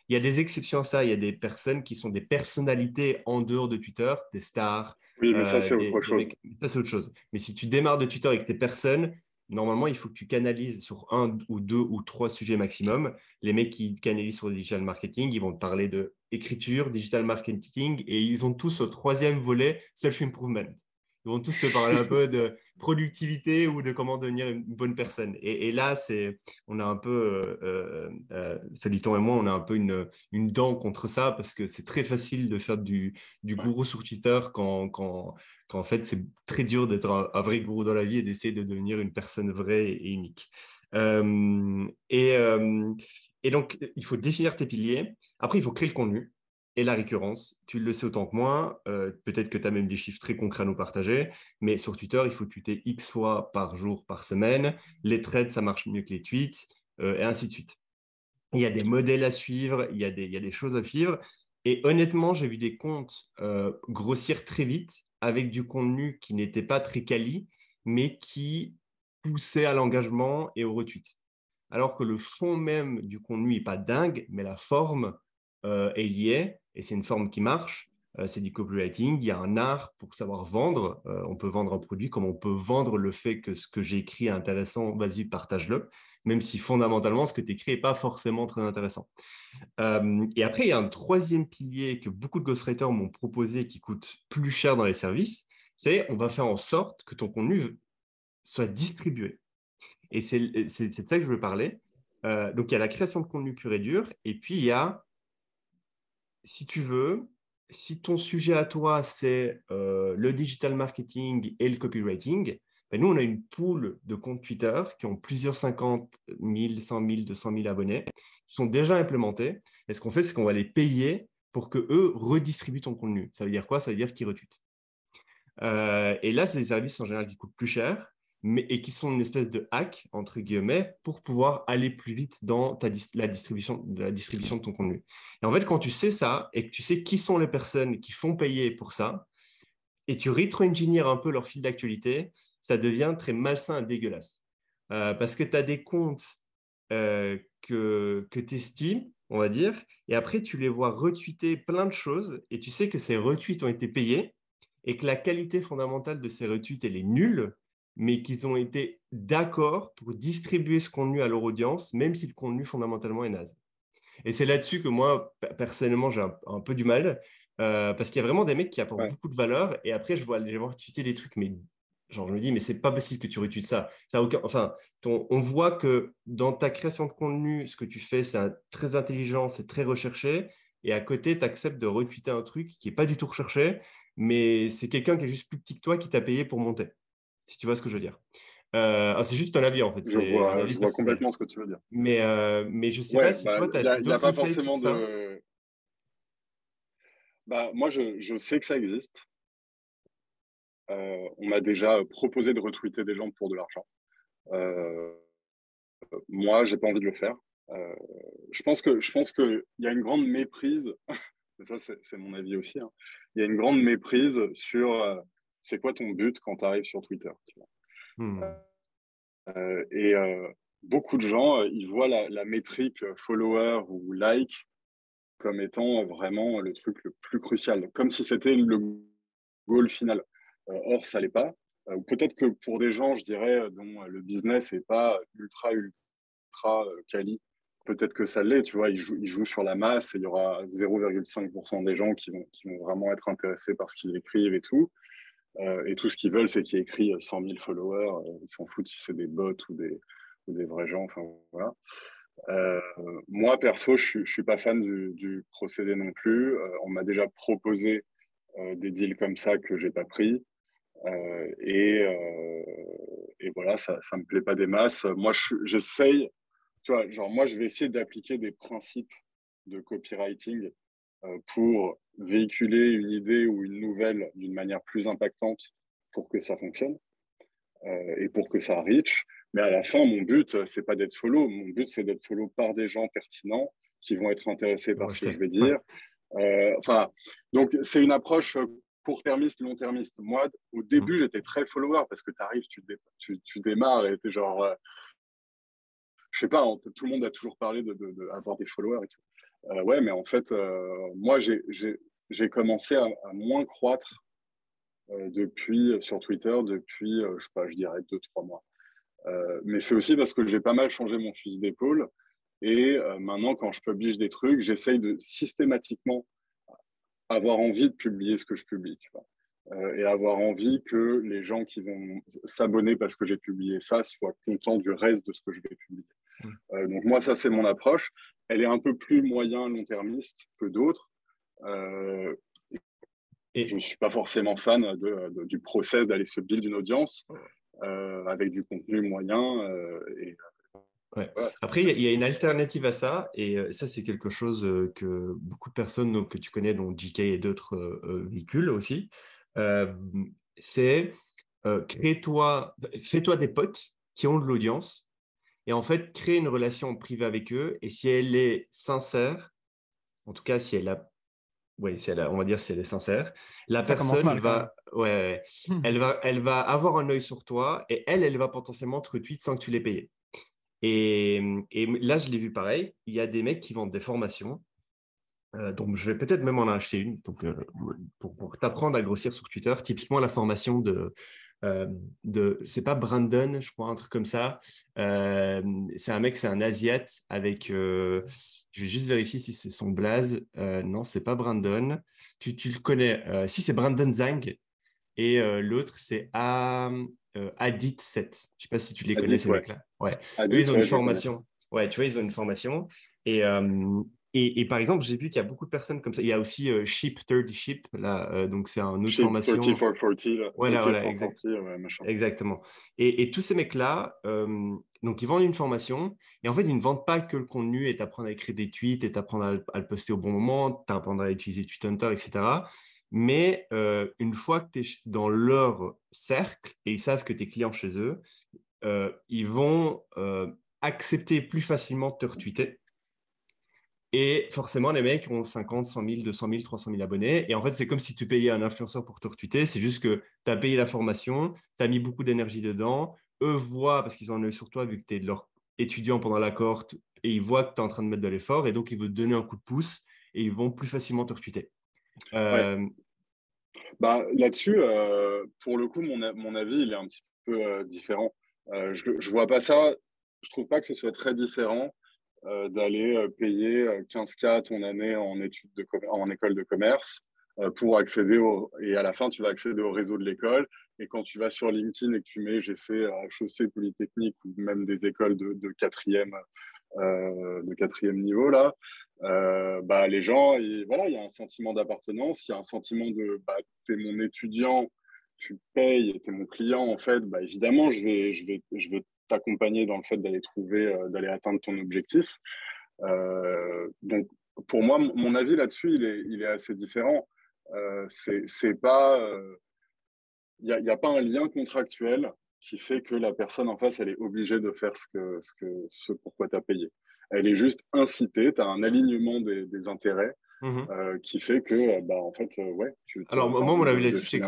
Il y a des exceptions à ça. Il y a des personnes qui sont des personnalités en dehors de Twitter, des stars, oui, mais ça, c'est autre chose. ça, c'est autre chose. Mais si tu démarres de Twitter avec tes personnes, normalement, il faut que tu canalises sur un ou deux ou trois sujets maximum. Les mecs qui canalisent sur le digital marketing, ils vont te parler de écriture, digital marketing, et ils ont tous au troisième volet self-improvement. Ils vont tous te parler un peu de productivité ou de comment devenir une bonne personne. Et, là, c'est, on a un peu, euh, euh, Saliton et moi, on a un peu une, une dent contre ça parce que c'est très facile de faire du, du gourou sur Twitter quand, quand, quand en fait, c'est très dur d'être un, vrai gourou dans la vie et d'essayer de devenir une personne vraie et unique. Euh, et, euh, et donc, il faut définir tes piliers. Après, il faut créer le contenu et la récurrence. Tu le sais autant que moi. Euh, peut-être que tu as même des chiffres très concrets à nous partager. Mais sur Twitter, il faut tweeter X fois par jour, par semaine. Les trades, ça marche mieux que les tweets, euh, et ainsi de suite. Il y a des modèles à suivre, il y a des, il y a des choses à suivre. Et honnêtement, j'ai vu des comptes euh, grossir très vite avec du contenu qui n'était pas très quali, mais qui poussait à l'engagement et au retweet. Alors que le fond même du contenu n'est pas dingue, mais la forme est liée et c'est une forme qui marche. Euh, c'est du copywriting. Il y a un art pour savoir vendre. Euh, on peut vendre un produit comme on peut vendre le fait que ce que j'ai écrit est intéressant. Vas-y, partage-le. Même si fondamentalement, ce que tu écris n'est pas forcément très intéressant. Euh, et après, il y a un troisième pilier que beaucoup de ghostwriters m'ont proposé qui coûte plus cher dans les services. C'est on va faire en sorte que ton contenu soit distribué. Et c'est de ça que je veux parler. donc, il y a la création de contenu pur et dur. Et puis, il y a si tu veux, si ton sujet à toi, c'est euh, le digital marketing et le copywriting, ben nous, on a une pool de comptes Twitter qui ont plusieurs 50 000, 100 000, 200 000 abonnés, qui sont déjà implémentés. Et ce qu'on fait, c'est qu'on va les payer pour que eux redistribuent ton contenu. Ça veut dire quoi? Ça veut dire qu'ils retweetent. Euh, et là, c'est des services en général qui coûtent plus cher mais, et qui sont une espèce de hack, entre guillemets, pour pouvoir aller plus vite dans ta, la, distribution, la distribution de ton contenu. Et en fait, quand tu sais ça et que tu sais qui sont les personnes qui font payer pour ça, et tu rétro-engineers un peu leur fil d'actualité, ça devient très malsain et dégueulasse. Euh, parce que tu as des comptes que, que tu estimes, on va dire, et après tu les vois retweeter plein de choses, et tu sais que ces retweets ont été payés, et que la qualité fondamentale de ces retweets, elle est nulle, mais qu'ils ont été d'accord pour distribuer ce contenu à leur audience, même si le contenu fondamentalement est naze. Et c'est là-dessus que moi, personnellement, j'ai un, peu du mal, euh, parce qu'il y a vraiment des mecs qui apportent beaucoup de valeur, et après, je vois les gens tweeter des trucs, mais genre, je me dis, mais c'est pas possible que tu retweets ça. ça aucun... Enfin, on voit que dans ta création de contenu, ce que tu fais, c'est très intelligent, c'est très recherché, et à côté, tu acceptes de retweeter un truc qui n'est pas du tout recherché, mais c'est quelqu'un qui est juste plus petit que toi qui t'a payé pour monter si tu vois ce que je veux dire. Euh, ah, c'est juste un avis en fait. Je vois, je vois complètement ce que tu veux dire. Mais, euh, mais je ne sais pas si bah, toi, tu as. Il n'y a, pas forcément de. Bah, moi, je, je, sais que ça existe. Euh, on m'a déjà proposé de retweeter des gens pour de l'argent. moi, j'ai pas envie de le faire. je pense que je pense qu'il y a une grande méprise. ça, c'est mon avis aussi. Hein. Il y a une grande méprise sur c'est quoi ton but quand tu arrives sur Twitter hmm. euh, Et euh, beaucoup de gens, euh, ils voient la, métrique follower ou like comme étant vraiment le truc le plus crucial, comme si c'était le goal final. or, ça l'est pas. Ou peut-être que pour des gens, je dirais, dont le business n'est pas ultra, ultra quali, peut-être que ça l'est, tu vois, ils jouent, ils jouent, sur la masse et il y aura 0,5% des gens qui vont, qui vont vraiment être intéressés par ce qu'ils écrivent et tout. Euh, et tout ce qu'ils veulent, c'est qu'il y ait écrit 100 000 followers. Euh, ils s'en foutent si c'est des bots ou des, ou des vrais gens. Enfin, voilà. Euh, moi, perso, je ne suis pas fan du, procédé non plus. on m'a déjà proposé des deals comme ça que je n'ai pas pris. Et, et, voilà, ça ne me plaît pas des masses. Moi, j'essaye, tu vois, genre, moi, je vais essayer d'appliquer des principes de copywriting pour véhiculer une idée ou une nouvelle d'une manière plus impactante pour que ça fonctionne euh, et pour que ça reach. Mais à la fin, mon but, c'est pas d'être follow. Mon but, c'est d'être follow par des gens pertinents qui vont être intéressés par ce que je vais dire. Euh, enfin, donc c'est une approche court-termiste, long-termiste. Moi, au début, mmh. j'étais très follower parce que tu arrives, tu, tu, tu, démarres et tu es genre, euh, je sais pas, tout le monde a toujours parlé d'avoir de, de, des followers et tout. Euh, ouais, mais en fait, euh, moi, j'ai commencé à, moins croître euh, depuis sur Twitter depuis, je sais pas, je dirais deux, trois mois. mais c'est aussi parce que j'ai pas mal changé mon fusil d'épaule. Et maintenant, quand je publie des trucs, j'essaye de systématiquement avoir envie de publier ce que je publie. et avoir envie que les gens qui vont s'abonner parce que j'ai publié ça soient contents du reste de ce que je vais publier. Mmh. donc moi, ça, c'est mon approche elle est un peu plus moyen long-termiste que d'autres. Euh, et je ne suis pas forcément fan du process d'aller se build une audience euh, avec du contenu moyen. Euh, Après, il y, a une alternative à ça, et ça, c'est quelque chose que beaucoup de personnes donc, que tu connais, dont JK et d'autres véhicules aussi. c'est crée-toi, fais-toi des potes qui ont de l'audience et en fait créer une relation privée avec eux. Et si elle est sincère, en tout cas si elle a, oui, si elle on va dire si elle est sincère, la personne va, ouais, hmm. elle va, elle va avoir un œil sur toi et elle, elle va potentiellement te retweet sans que tu l'aies payé. Et, et, là, je l'ai vu pareil. Il y a des mecs qui vendent des formations. Euh, donc, je vais peut-être même en acheter une donc, euh, pour, pour t'apprendre à grossir sur Twitter. Typiquement, la formation de euh, de, c'est pas Brandon, je crois, un truc comme ça. Euh, c'est un mec, c'est un Asiate avec. Euh, je vais juste vérifier si c'est son blaze. non, c'est pas Brandon. Tu, tu le connais. si, c'est Brandon Zhang. Et l'autre, c'est Adit 7. Je sais pas si tu les connais, ces mecs-là. Ouais. ils ont une formation. Ouais, tu vois, ils ont une formation. Et, et, par exemple, j'ai vu qu'il y a beaucoup de personnes comme ça. Il y a aussi euh, Ship 30 Ship, là, euh, donc c'est un autre formation. 30 for 40, là. Voilà, voilà, exactement. Et, tous ces mecs-là, euh, donc ils vendent une formation, et en fait, ils ne vendent pas que le contenu et t'apprendre à écrire des tweets et t'apprendre à, le poster au bon moment, t'apprendre à utiliser Twitter, etc. Mais une fois que tu es dans leur cercle et ils savent que tu es client chez eux, ils vont accepter plus facilement de te retweeter et forcément, les mecs ont 50, 100 000, 200 000, 300 000 abonnés. Et en fait, c'est comme si tu payais un influenceur pour te retweeter. C'est juste que tu as payé la formation, tu as mis beaucoup d'énergie dedans. Eux voient, parce qu'ils ont un œil sur toi, vu que tu es de leur étudiant pendant la cohorte et ils voient que tu es en train de mettre de l'effort et donc ils veulent te donner un coup de pouce et ils vont plus facilement te retweeter. Euh, bah, Là-dessus, euh, pour le coup, mon, mon, avis, il est un petit peu euh, différent. je ne vois pas ça, je trouve pas que ce soit très différent d'aller payer 15K ton année en, études de, en école de commerce pour accéder au, et à la fin, tu vas accéder au réseau de l'école. Et quand tu vas sur LinkedIn et que tu mets j'ai fait HEC Polytechnique ou même des écoles de, de quatrième, de quatrième niveau, là, euh, bah, les gens, voilà, il y a un sentiment d'appartenance, il y a un sentiment de bah, tu es mon étudiant, tu payes, tu es mon client, en fait, bah, évidemment, je vais, je vais, je vais t'accompagner dans le fait d'aller trouver, euh, d'aller atteindre ton objectif. Euh, donc, pour moi, mon avis là-dessus, il est, il est assez différent. c'est pas, il n'y a, a, pas un lien contractuel qui fait que la personne en face, elle est obligée de faire ce, que, ce, que, ce pourquoi tu as payé elle est juste incitée, tu as un alignement des, intérêts mhm. euh, qui fait que, euh, bah, en fait, euh, ouais. Tu, Alors, moi, mon avis là-dessus, c'est que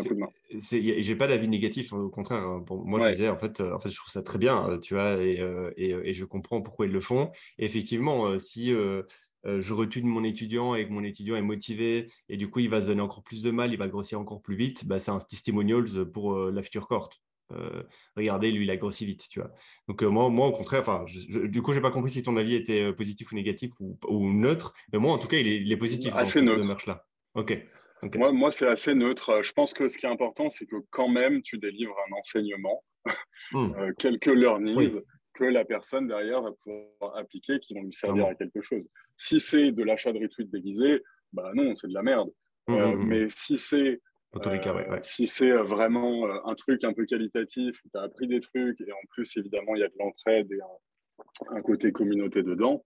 j'ai pas d'avis négatif, au contraire. Hein. moi, je disais, en fait, en fait, je trouve ça très bien, tu vois, et, et, je comprends pourquoi ils le font. effectivement, si je retune mon étudiant et que mon étudiant est motivé et du coup, il va se donner encore plus de mal, il va grossir encore plus vite, bah, c'est un testimonials pour la future cohorte. Euh, regardez, lui, il a grossi vite, tu vois. Donc, euh, moi, moi, au contraire, enfin, du coup, j'ai pas compris si ton avis était euh, positif ou négatif ou, neutre, mais moi, en tout cas, il est, positif. Assez neutre. là. Ok. Moi, moi c'est assez neutre. Je pense que ce qui est important, c'est que quand même, tu délivres un enseignement, hmm. quelques learnings que la personne derrière va pouvoir appliquer qui vont lui servir à quelque chose. Si c'est de l'achat de retweet déguisé, bah non, c'est de la merde. Hmm, mais si c'est euh, si c'est euh, vraiment euh, un truc un peu qualitatif, où tu as appris des trucs, et en plus, évidemment, il y a de l'entraide et un, côté communauté dedans,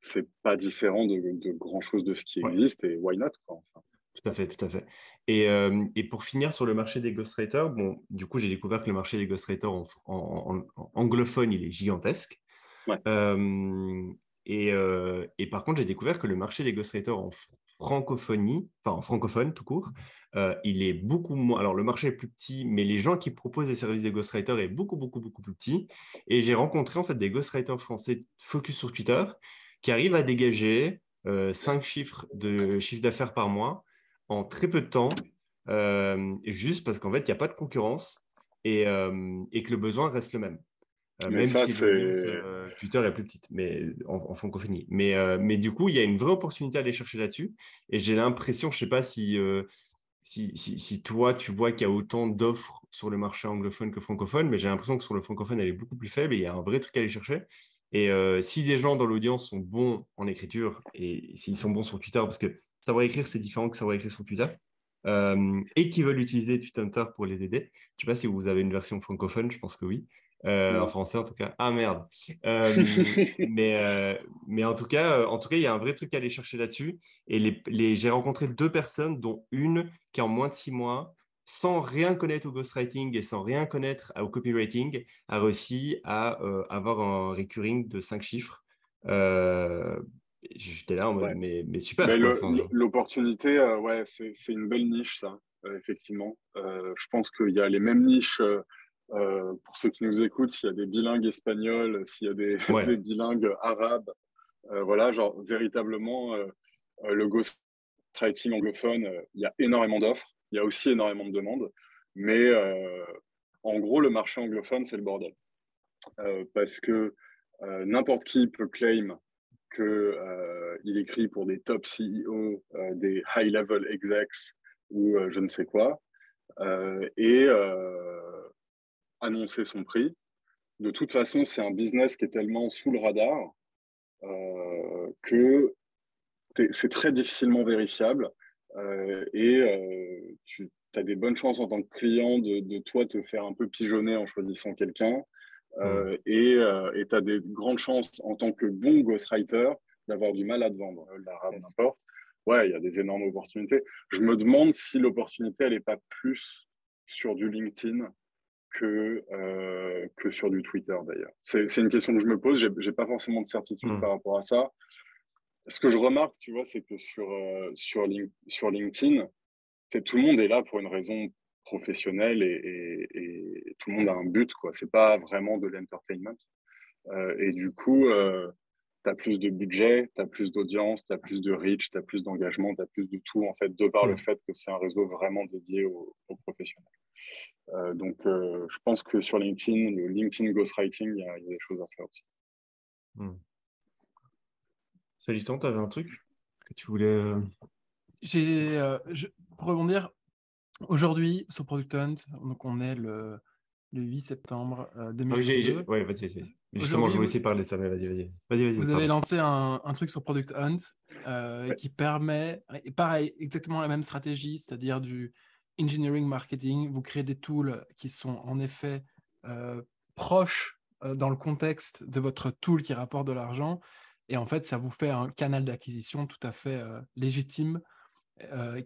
c'est pas différent de, grand chose de ce qui existe, et why not Tout à fait, tout à fait. Et, et, pour finir sur le marché des ghostwriters, bon, du coup, j'ai découvert que le marché des ghostwriters en, en, anglophone, il est gigantesque. et, et, par contre, j'ai découvert que le marché des ghostwriters en francophonie, enfin en francophone tout court, euh, il est beaucoup moins. Alors, le marché est plus petit, mais les gens qui proposent des services des ghostwriters est beaucoup, beaucoup, beaucoup plus petit. Et j'ai rencontré en fait des ghostwriters français focus sur Twitter qui arrivent à dégager euh, 5 chiffres de chiffre d'affaires par mois en très peu de temps, euh, juste parce qu'en fait, il n'y a pas de concurrence euh, et, que le besoin reste le même. Même si Twitter est plus petite, mais en, francophonie. Mais, mais du coup, il y a une vraie opportunité à aller chercher là-dessus. Et j'ai l'impression, je ne sais pas si si, toi, tu vois qu'il y a autant d'offres sur le marché anglophone que francophone, mais j'ai l'impression que sur le francophone, elle est beaucoup plus faible et il y a un vrai truc à aller chercher. Et euh, si des gens dans l'audience sont bons en écriture et s'ils sont bons sur Twitter, parce que savoir écrire, c'est différent que savoir écrire sur Twitter, euh, et qui veulent utiliser Twitter pour les aider, je ne sais pas si vous avez une version francophone, je pense que oui. Euh, en français en tout cas. Ah merde. Euh, mais, euh, mais en tout cas, en tout cas, il y a un vrai truc à aller chercher là-dessus. Et les, j'ai rencontré deux personnes, dont une qui en moins de six mois, sans rien connaître au ghostwriting et sans rien connaître au copywriting, a réussi à avoir un recurring de cinq chiffres. J'étais là en mode, mais, mais, super. L'opportunité, ouais, c'est une belle niche, ça, effectivement. je pense qu'il y a les mêmes niches euh, pour ceux qui nous écoutent, s'il y a des bilingues espagnols, s'il y a des, bilingues arabes, euh, voilà, genre véritablement, euh, le ghostwriting anglophone, il y a énormément d'offres, il y a aussi énormément de demandes, mais en gros, le marché anglophone, c'est le bordel. parce que n'importe qui peut claim qu'il écrit pour des top CEO, des high-level execs ou je ne sais quoi. et annoncer son prix. De toute façon, c'est un business qui est tellement sous le radar euh, que c'est très difficilement vérifiable euh, et euh, tu as des bonnes chances en tant que client de, toi te faire un peu pigeonner en choisissant quelqu'un. Mmh. Et tu as des grandes chances en tant que bon ghostwriter d'avoir du mal à te vendre. N'importe. Ouais, il y a des énormes opportunités. Je me demande si l'opportunité, elle n'est pas plus sur du LinkedIn que, euh, que sur du Twitter d'ailleurs. C'est une question que je me pose, je n'ai pas forcément de certitude hmm. par rapport à ça. Ce que je remarque, tu vois, c'est que sur, euh, sur, sur LinkedIn, tout le monde est là pour une raison professionnelle et, et, tout le monde a un but. Ce n'est pas vraiment de l'entertainment. et du coup, tu as plus de budget, tu as plus d'audience, tu as plus de reach, tu as plus d'engagement, tu as plus de tout, en fait, de par le fait que c'est un réseau vraiment dédié aux, professionnels. Euh, donc, euh, je pense que sur LinkedIn, le LinkedIn Ghostwriting, il y, a des choses à faire aussi. Hmm. Salut, tu avais un truc que tu voulais. Euh, J'ai, pour rebondir, aujourd'hui, sur Product Hunt, donc on est le, le 8 septembre 2022. Oui, vas-y, vas-y. Justement, je voulais aussi parler de ça, mais vas-y, vas-y. Vas vous avez lancé un, un, truc sur Product Hunt euh, qui permet, et pareil, exactement la même stratégie, c'est-à-dire du engineering marketing. Vous créez des tools qui sont en effet euh, proches euh, dans le contexte de votre tool qui rapporte de l'argent. Et en fait, ça vous fait un canal d'acquisition tout à fait légitime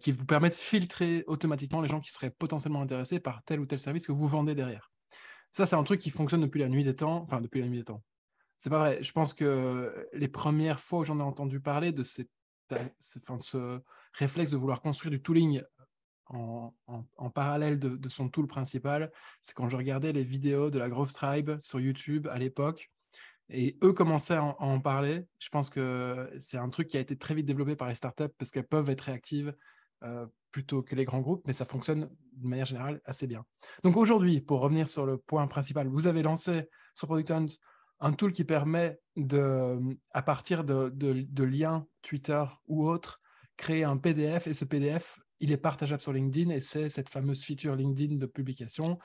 qui vous permet de filtrer automatiquement les gens qui seraient potentiellement intéressés par tel ou tel service que vous vendez derrière. Ça, c'est un truc qui fonctionne depuis la nuit des temps. Enfin, depuis la nuit des temps. C'est pas vrai. Je pense que les premières fois où j'en ai entendu parler de, cette, ce réflexe de vouloir construire du tooling en, parallèle de, son tool principal, c'est quand je regardais les vidéos de la Growth Tribe sur YouTube à l'époque. Et eux commençaient à en, parler. Je pense que c'est un truc qui a été très vite développé par les startups parce qu'elles peuvent être réactives euh, plutôt que les grands groupes, mais ça fonctionne de manière générale assez bien. Donc aujourd'hui, pour revenir sur le point principal, vous avez lancé sur Product Hunt un tool qui permet de, à partir de, de, liens Twitter ou autres, créer un PDF et ce PDF, il est partageable sur LinkedIn et c'est cette fameuse feature LinkedIn de publication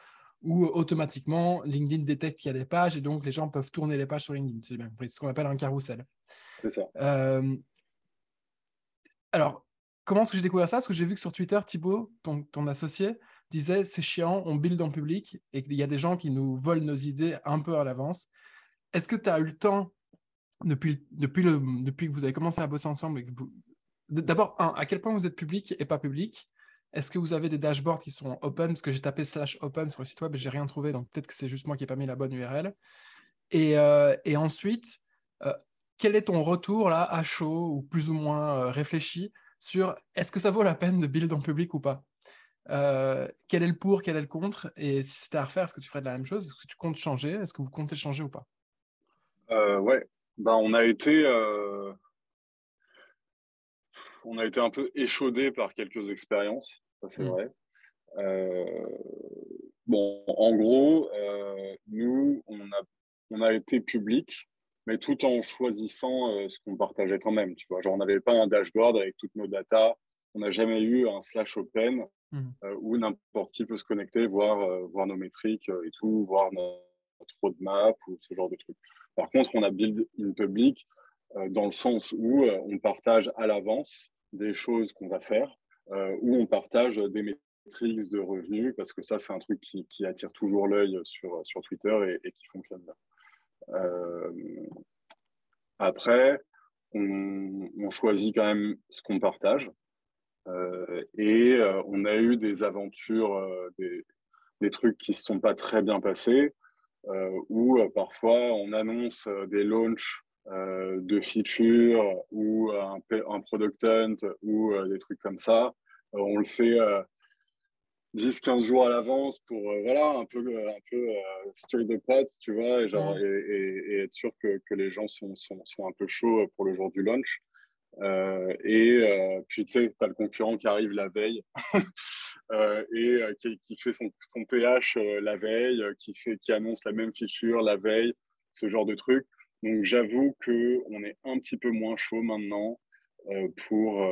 où automatiquement LinkedIn détecte qu'il y a des pages et donc les gens peuvent tourner les pages sur LinkedIn. C'est ce qu'on appelle un carrousel. C'est ça. Euh, alors, comment est-ce que j'ai découvert ça? Parce que j'ai vu que sur Twitter, Thibaut, ton, associé, disait c'est chiant, on build en public et qu'il y a des gens qui nous volent nos idées un peu à l'avance. Est-ce que tu as eu le temps, depuis, depuis, que vous avez commencé à bosser ensemble, d'abord, à quel point vous êtes public et pas public? Est-ce que vous avez des dashboards qui sont open? Parce que j'ai tapé slash open sur le site web et j'ai rien trouvé, donc peut-être que c'est juste moi qui n'ai pas mis la bonne URL. Et, euh, et ensuite, euh, quel est ton retour là à chaud ou plus ou moins euh, réfléchi sur est-ce que ça vaut la peine de build en public ou pas. Quel est le pour, quel est le contre Et si c'était à refaire, est-ce que tu ferais de la même chose? Est-ce que tu comptes changer? Est-ce que vous comptez changer ou pas? Euh, ouais, bah, on a été euh, on a été un peu échaudé par quelques expériences, ça c'est mmh. vrai. Euh, bon, en gros, nous, on a, on a été public, mais tout en choisissant ce qu'on partageait quand même. Tu vois, genre on n'avait pas un dashboard avec toutes nos datas, on n'a jamais eu un slash open mmh. où n'importe qui peut se connecter, voir, voir nos métriques et tout, voir notre roadmap ou ce genre de trucs. Par contre, on a build in public euh, dans le sens où euh, on partage à l'avance des choses qu'on va faire, euh, où on partage des métriques de revenus, parce que ça, c'est un truc qui, attire toujours l'œil sur, sur Twitter et, qui fonctionne bien. Après, on, choisit quand même ce qu'on partage. et on a eu des aventures, des, trucs qui ne se sont pas très bien passés. Euh, où euh, parfois on annonce euh, des launchs de features ou un, un, product hunt ou des trucs comme ça. on le fait 10-15 jours à l'avance pour voilà un peu un peu stir the pot tu vois et, genre, et, être sûr que, que les gens sont, sont, sont, un peu chauds pour le jour du launch et puis tu sais tu as le concurrent qui arrive la veille Euh, et euh, qui, fait son, son PH euh, la veille, qui, fait, qui annonce la même feature la veille, ce genre de truc. Donc j'avoue qu'on est un petit peu moins chaud maintenant pour,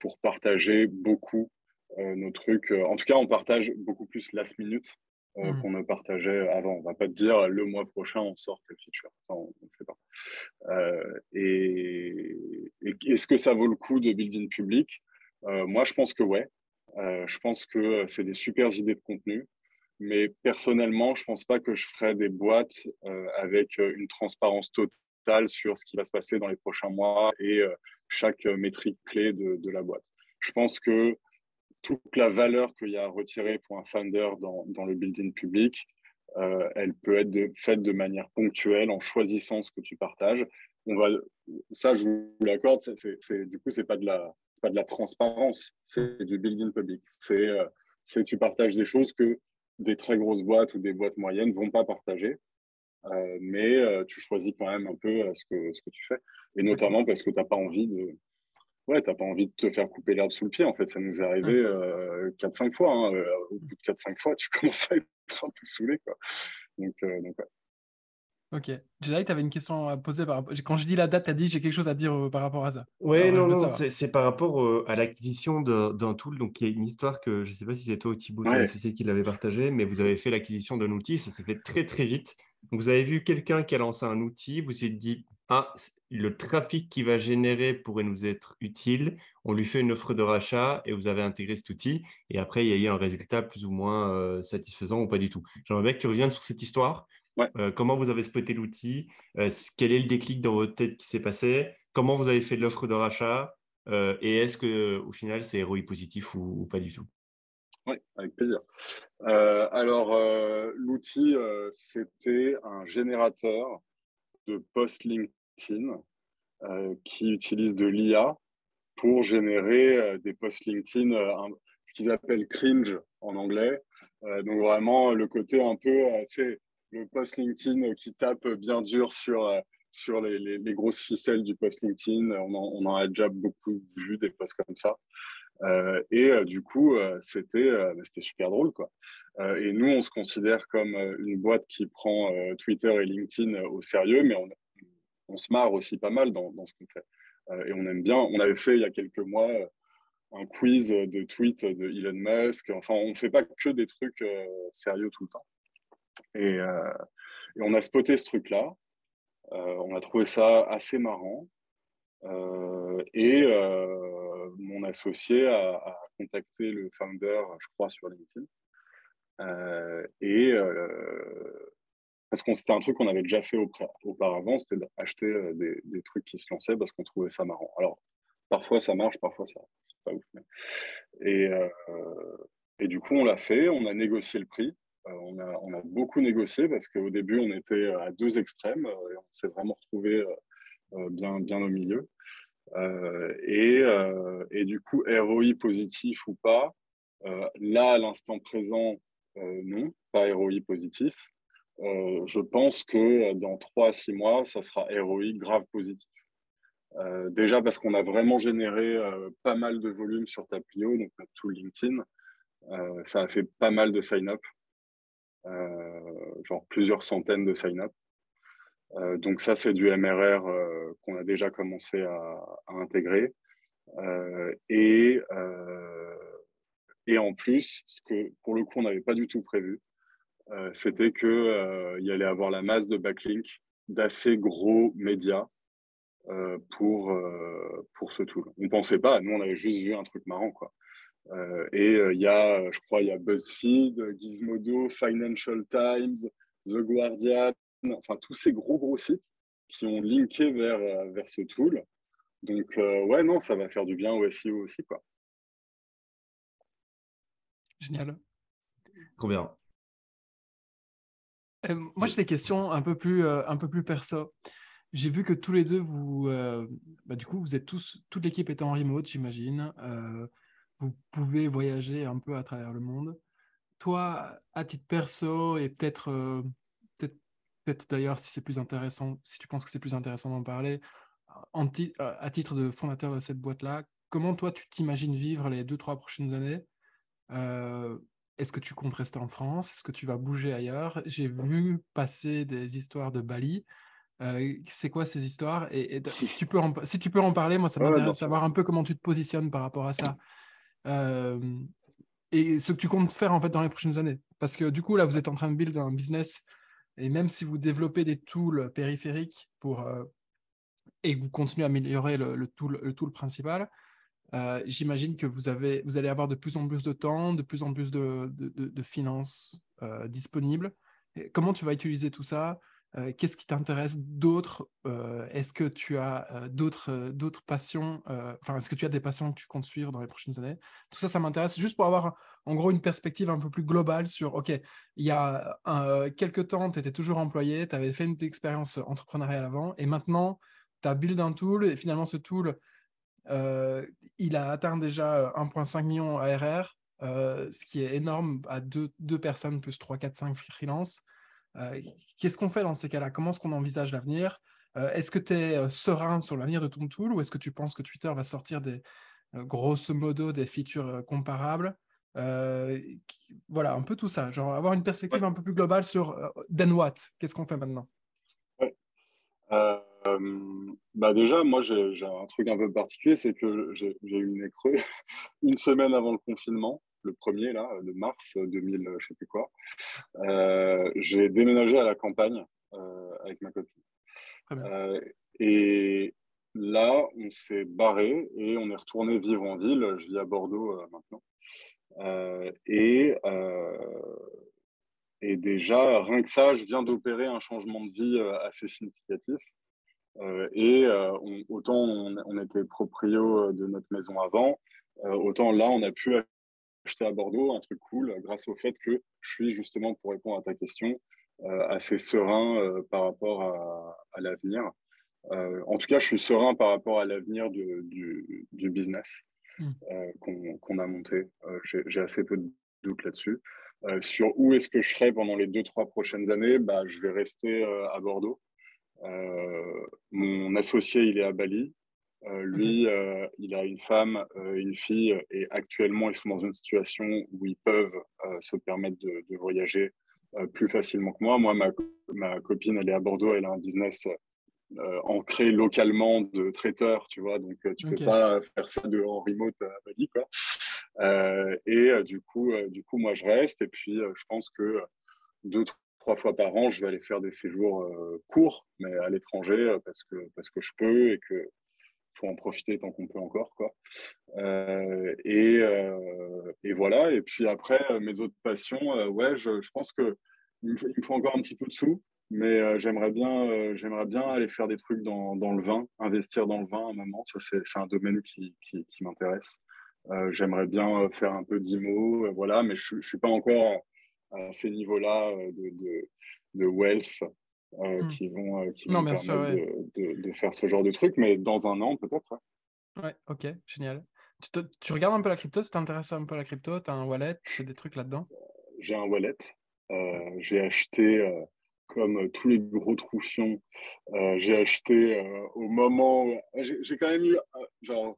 pour partager beaucoup nos trucs. En tout cas, on partage beaucoup plus last minute mmh. qu'on ne partageait avant. On ne va pas te dire le mois prochain on sort telle feature. Ça, on ne fait pas. et, et est-ce que ça vaut le coup de building public? Moi, je pense que ouais. Euh, je pense que euh, c'est des super idées de contenu. Mais personnellement, je ne pense pas que je ferai des boîtes euh, avec une transparence totale sur ce qui va se passer dans les prochains mois et chaque métrique clé de, la boîte. Je pense que toute la valeur qu'il y a à retirer pour un founder dans, dans le building public, elle peut être faite de manière ponctuelle en choisissant ce que tu partages. On va, ça, je vous l'accorde, du coup, ce n'est pas de la pas de la transparence, c'est du building public. Euh, c'est tu partages des choses que des très grosses boîtes ou des boîtes moyennes vont pas partager. mais tu choisis quand même un peu ce, que, ce que tu fais. Et notamment parce que tu n'as pas envie de. Ouais, t'as pas envie de te faire couper l'herbe sous le pied. En fait, ça nous est arrivé 4-5 fois. Hein. Au bout de 4-5 fois, tu commences à être un peu saoulé. Quoi. Donc, donc ouais. Ok. Jedi, tu avais une question à poser par rapport. Quand je dis la date, tu as dit j'ai quelque chose à dire euh, par rapport à ça. Oui, non, non, c'est par rapport euh, à l'acquisition d'un tool. Donc, il y a une histoire que je ne sais pas si c'est toi ou Thibaut, ouais. société qui l'avait partagé, mais vous avez fait l'acquisition d'un outil. Ça s'est fait très, très vite. Donc, vous avez vu quelqu'un qui a lancé un outil. Vous vous êtes dit ah, le trafic qui va générer pourrait nous être utile. On lui fait une offre de rachat et vous avez intégré cet outil. Et après, il y a eu un résultat plus ou moins euh, satisfaisant ou pas du tout. J'aimerais bien que tu reviennes sur cette histoire euh, comment vous avez spoté l'outil? Euh, Quel est le déclic dans votre tête qui s'est passé? Comment vous avez fait de l'offre de rachat? Et est-ce que au final c'est ROI positif ou, pas du tout? Oui, avec plaisir. alors l'outil c'était un générateur de post LinkedIn qui utilise de l'IA pour générer des posts LinkedIn, ce qu'ils appellent cringe en anglais. donc vraiment le côté un peu, c'est le post LinkedIn qui tape bien dur sur, euh, sur les, grosses ficelles du post LinkedIn. On en, a déjà beaucoup vu des posts comme ça. Euh, et euh, du coup, c'était c'était super drôle. Quoi. et nous, on se considère comme une boîte qui prend Twitter et LinkedIn au sérieux, mais on, on se marre aussi pas mal dans, ce qu'on fait. et on aime bien. On avait fait il y a quelques mois un quiz de tweets de Elon Musk. Enfin, on ne fait pas que des trucs sérieux tout le temps. Euh, et, on a spoté ce truc-là. Euh, on a trouvé ça assez marrant. Euh, et mon associé a, contacté le founder, je crois, sur LinkedIn. et parce que c'était un truc qu'on avait déjà fait auparavant, c'était d'acheter des, trucs qui se lançaient parce qu'on trouvait ça marrant. Alors, parfois ça marche, parfois ça c'est pas ouf. Et, et du coup, on l'a fait, on a négocié le prix. Euh, on, a, beaucoup négocié parce qu'au début, on était à deux extrêmes euh, et on s'est vraiment retrouvé euh, bien, bien au milieu. et, du coup, ROI positif ou pas, là, à l'instant présent, non, pas ROI positif. Je pense que dans trois à six mois, ça sera ROI grave positif. déjà parce qu'on a vraiment généré pas mal de volume sur Taplio, donc tout LinkedIn. ça a fait pas mal de sign-up. Euh, genre plusieurs centaines de sign-up. Euh, donc ça, c'est du MRR euh, qu'on a déjà commencé à, intégrer. et, et en plus, ce que pour le coup, on n'avait pas du tout prévu, c'était qu'il y allait avoir la masse de backlink d'assez gros médias pour, pour ce tool. On ne pensait pas, nous on avait juste vu un truc marrant. Quoi. Euh, et euh, il y a, je crois, il y a BuzzFeed, Gizmodo, Financial Times, The Guardian, enfin tous ces gros gros sites qui ont linké vers, euh, vers ce tool. Donc, ouais, non, ça va faire du bien au SEO aussi, quoi. Génial. Trop bien. Moi, j'ai des questions un peu plus, un peu plus perso. J'ai vu que tous les deux, vous, bah, du coup, vous êtes tous, toute l'équipe est en remote, j'imagine vous pouvez voyager un peu à travers le monde. Toi, à titre perso, et peut-être euh, peut-être d'ailleurs si c'est plus intéressant, si tu penses que c'est plus intéressant d'en parler, en euh, à titre de fondateur de cette boîte-là, comment toi tu t'imagines vivre les deux, trois prochaines années? Euh, Est-ce que tu comptes rester en France? Est-ce que tu vas bouger ailleurs? J'ai vu passer des histoires de Bali. c'est quoi ces histoires? Et, si, tu peux en, si tu peux en parler, moi ça m'intéresse de savoir un peu comment tu te positionnes par rapport à ça. Euh, et ce que tu comptes faire en fait dans les prochaines années. Parce que du coup, là, vous êtes en train de build un business et même si vous développez des tools périphériques pour, euh, et que vous continuez à améliorer le, tool, le tool principal, euh, j'imagine que vous, avez, vous allez avoir de plus en plus de temps, de plus en plus de, finances disponibles. comment tu vas utiliser tout ça? Euh, qu'est-ce qui t'intéresse d'autre? Euh, Est-ce que tu as euh, d'autres, d'autres passions Enfin, est-ce que tu as des passions que tu comptes suivre dans les prochaines années? Tout ça, ça m'intéresse juste pour avoir en gros une perspective un peu plus globale sur, OK, il y a quelques temps, tu étais toujours employé, tu avais fait une expérience entrepreneuriale avant, et maintenant, tu as build un tool, et finalement, ce tool, il a atteint déjà 1,5 million ARR, ce qui est énorme à deux, deux personnes plus 3, 4, 5 freelance. Qu'est-ce qu'on fait dans ces cas-là? Comment est-ce qu'on envisage l'avenir? Est-ce que tu es serein sur l'avenir de ton tool ou est-ce que tu penses que Twitter va sortir des, grosso modo des features comparables? Voilà, un peu tout ça. Genre avoir une perspective un peu plus globale sur then what? Qu'est-ce qu'on fait maintenant? Bah déjà, moi, j'ai un truc un peu particulier, c'est que j'ai eu une écreux une semaine avant le confinement, le premier, là, de mars 2000, je sais plus quoi. Euh, j'ai déménagé à la campagne euh, avec ma copine. Euh, et là, on s'est barré et on est retourné vivre en ville. Je vis à Bordeaux maintenant. et, et déjà, rien que ça, je viens d'opérer un changement de vie assez significatif. Euh, et euh, autant on, était proprio euh, de notre maison avant, autant là, on a pu acheter à Bordeaux un truc cool grâce au fait que je suis justement, pour répondre à ta question, assez serein par rapport à, l'avenir. en tout cas, je suis serein par rapport à l'avenir du, du, business hmm. qu'on a monté. J'ai assez peu de doutes là-dessus. sur où est-ce que je serai pendant les deux, trois prochaines années, bah, je vais rester à Bordeaux. Euh, mon associé, il est à Bali. Euh, lui, euh, il a une femme, une fille, et actuellement, ils sont dans une situation où ils peuvent se permettre de, voyager plus facilement que moi. Moi, ma, ma, copine, elle est à Bordeaux, elle a un business ancré localement de traiteur, tu vois, donc tu ne peux pas faire ça de, en remote à Bali, quoi. et du coup, du coup, moi, je reste, et puis je pense que deux, trois fois par an, je vais aller faire des séjours euh, courts, mais à l'étranger, euh, parce que, parce que je peux et que faut en profiter tant qu'on peut encore. Quoi. Euh, et, et, voilà. Et puis après, mes autres passions, ouais, je, je, pense que il me, faut, encore un petit peu de sous, mais j'aimerais bien, j'aimerais bien aller faire des trucs dans, dans, le vin, investir dans le vin à un moment. Ça, c'est un domaine qui, qui, m'intéresse. j'aimerais bien faire un peu d'IMO, voilà, mais je ne suis pas encore à ces niveaux-là euh, de, de, de, wealth euh, hmm. qui vont, euh, qui vont permettre de, de, faire ce genre de truc, mais dans un an peut-être. Ouais. ok, génial. Tu, tu, regardes un peu la crypto, tu t'intéresses un peu à la crypto, tu as un wallet, tu fais des trucs là-dedans? J'ai un wallet. j'ai acheté, comme tous les gros troufions, j'ai acheté au moment où. J'ai quand même eu, genre,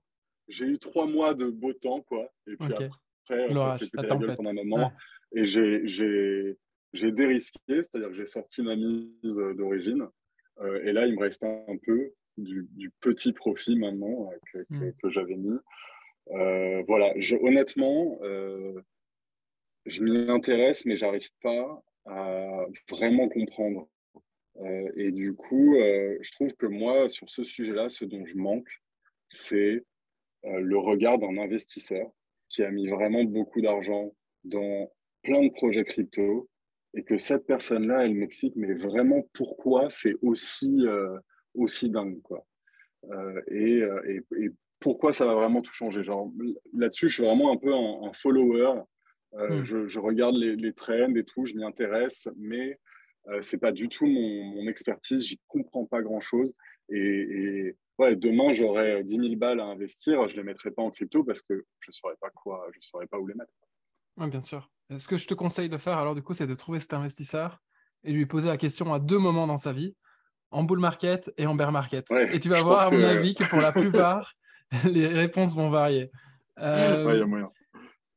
j'ai eu trois mois de beau temps, quoi. Et puis après, ça s'est fait la gueule pendant un moment. Et j'ai dérisqué, c'est-à-dire que j'ai sorti ma mise d'origine. Euh, et là, il me reste un peu du, petit profit maintenant euh, hmm. que, j'avais mis. Euh, voilà, honnêtement, je m'y intéresse, mais j'arrive pas à vraiment comprendre. et du coup, je trouve que moi, sur ce sujet-là, ce dont je manque, c'est le regard d'un investisseur qui a mis vraiment beaucoup d'argent dans plein de projets crypto et que cette personne-là, elle m'explique, mais vraiment pourquoi c'est aussi, euh, aussi dingue, quoi. Euh, euh, et, et, pourquoi ça va vraiment tout changer. Genre, là-dessus, je suis vraiment un peu un, follower. Hmm. je, je, regarde les, les, trends et tout, je m'y intéresse, mais c'est pas du tout mon, mon expertise, j'y comprends pas grand-chose. Et, et, ouais, demain, j'aurais 10 000 balles à investir, je les mettrais pas en crypto parce que je saurais pas quoi, je saurais pas où les mettre. Oui, bien sûr. Ce que je te conseille de faire, alors, du coup, c'est de trouver cet investisseur et lui poser la question à deux moments dans sa vie, en bull market et en bear market. et tu vas voir, à mon avis, que pour la plupart, les réponses vont varier. Euh, il y a moyen.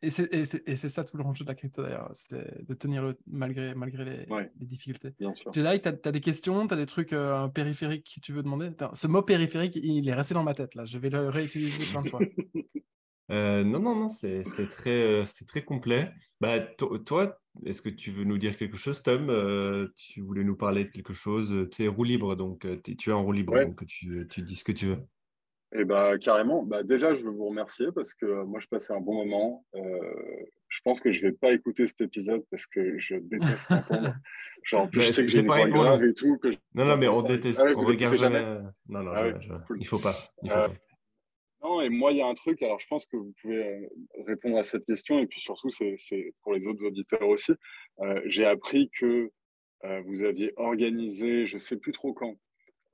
Et c'est ça tout le jeu de la crypto d'ailleurs, c'est de tenir le malgré, malgré les, les difficultés. Bien sûr. Jedi, tu as, des questions, tu as des trucs euh, périphériques que tu veux demander? Ce mot périphérique, il est resté dans ma tête là, je vais le réutiliser plein de fois. Euh, non, non, non, c'est très, euh, très complet. Bah, toi, est-ce que tu veux nous dire quelque chose, Tom? Euh, Tu voulais nous parler de quelque chose Tu es roue libre, donc tu es en roue libre, donc tu, tu, dis ce que tu veux. Eh bah, carrément. Bah, déjà, je veux vous remercier parce que moi, je passais un bon moment. je pense que je ne vais pas écouter cet épisode parce que je déteste m'entendre. Genre, en plus, je sais que j'ai une voix grave et tout. Que Non, non, mais on déteste. Ah on regarde jamais? Non, non, ah il ne faut pas. Il faut pas. Non, et moi, il y a un truc, alors je pense que vous pouvez euh, répondre à cette question, et puis surtout, c'est pour les autres auditeurs aussi. Euh, j'ai appris que euh, vous aviez organisé, je ne sais plus trop quand,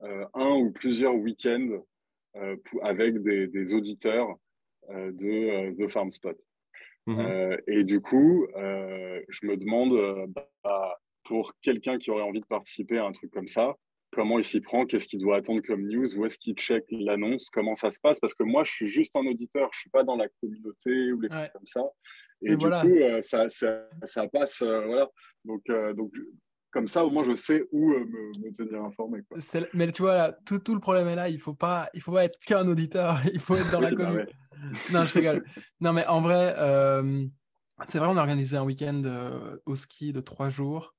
un ou plusieurs week-ends avec des, auditeurs de, de FarmSpot. Mmh et du coup, je me demande, bah, pour quelqu'un qui aurait envie de participer à un truc comme ça, comment il s'y prend, qu'est-ce qu'il doit attendre comme news, où est-ce qu'il check l'annonce, comment ça se passe, parce que moi, je suis juste un auditeur, je suis pas dans la communauté ou les trucs comme ça. Et, du coup, euh, ça, ça, passe, euh, voilà. Donc, euh, donc, comme ça, au moins, je sais où me, tenir informé. Mais tu vois, tout, tout, le problème est là, il faut pas, il faut pas être qu'un auditeur, il faut être dans la communauté. non, je rigole. Non, mais en vrai, c'est vrai, on a organisé un week-end au ski de trois jours.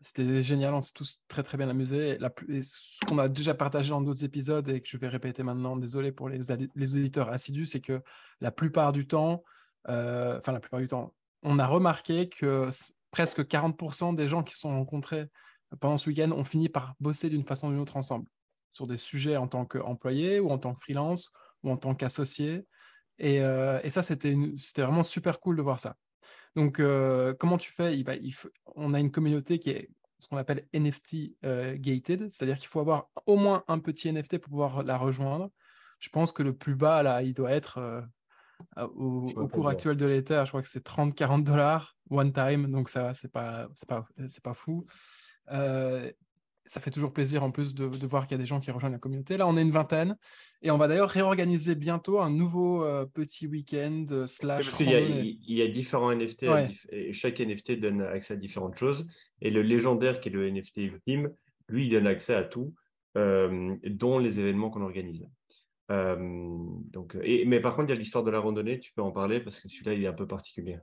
C'était génial, on s'est tous très très bien amusés. La ce qu'on a déjà partagé dans d'autres épisodes et que je vais répéter maintenant, désolé pour les, les auditeurs assidus, c'est que la plupart du temps, euh, enfin la plupart du temps, on a remarqué que presque 40% des gens qui se sont rencontrés pendant ce week-end ont fini par bosser d'une façon ou d'une autre ensemble, sur des sujets en tant qu'employé ou en tant que freelance ou en tant qu'associé. Et, euh, et, ça, c'était vraiment super cool de voir ça. Donc, euh, comment tu fais? On a une communauté qui est ce qu'on appelle NFT euh, gated, c'est-à-dire qu'il faut avoir au moins un petit NFT pour pouvoir la rejoindre. Je pense que le plus bas, là, il doit être euh, au, cours actuel de l'Ether, je crois que c'est 30-40 dollars one time, donc ça, c'est pas, pas, pas fou ça fait toujours plaisir en plus de, voir qu'il y a des gens qui rejoignent la communauté. Là, on est une vingtaine et on va d'ailleurs réorganiser bientôt un nouveau euh, petit week-end euh, slash. il, y a, différents NFT et chaque NFT donne accès à différentes choses. Et le légendaire qui est le NFT Team, lui, il donne accès à tout, euh, dont les événements qu'on organise. Donc, et, mais par contre, il y a l'histoire de la randonnée, tu peux en parler parce que celui-là, il est un peu particulier.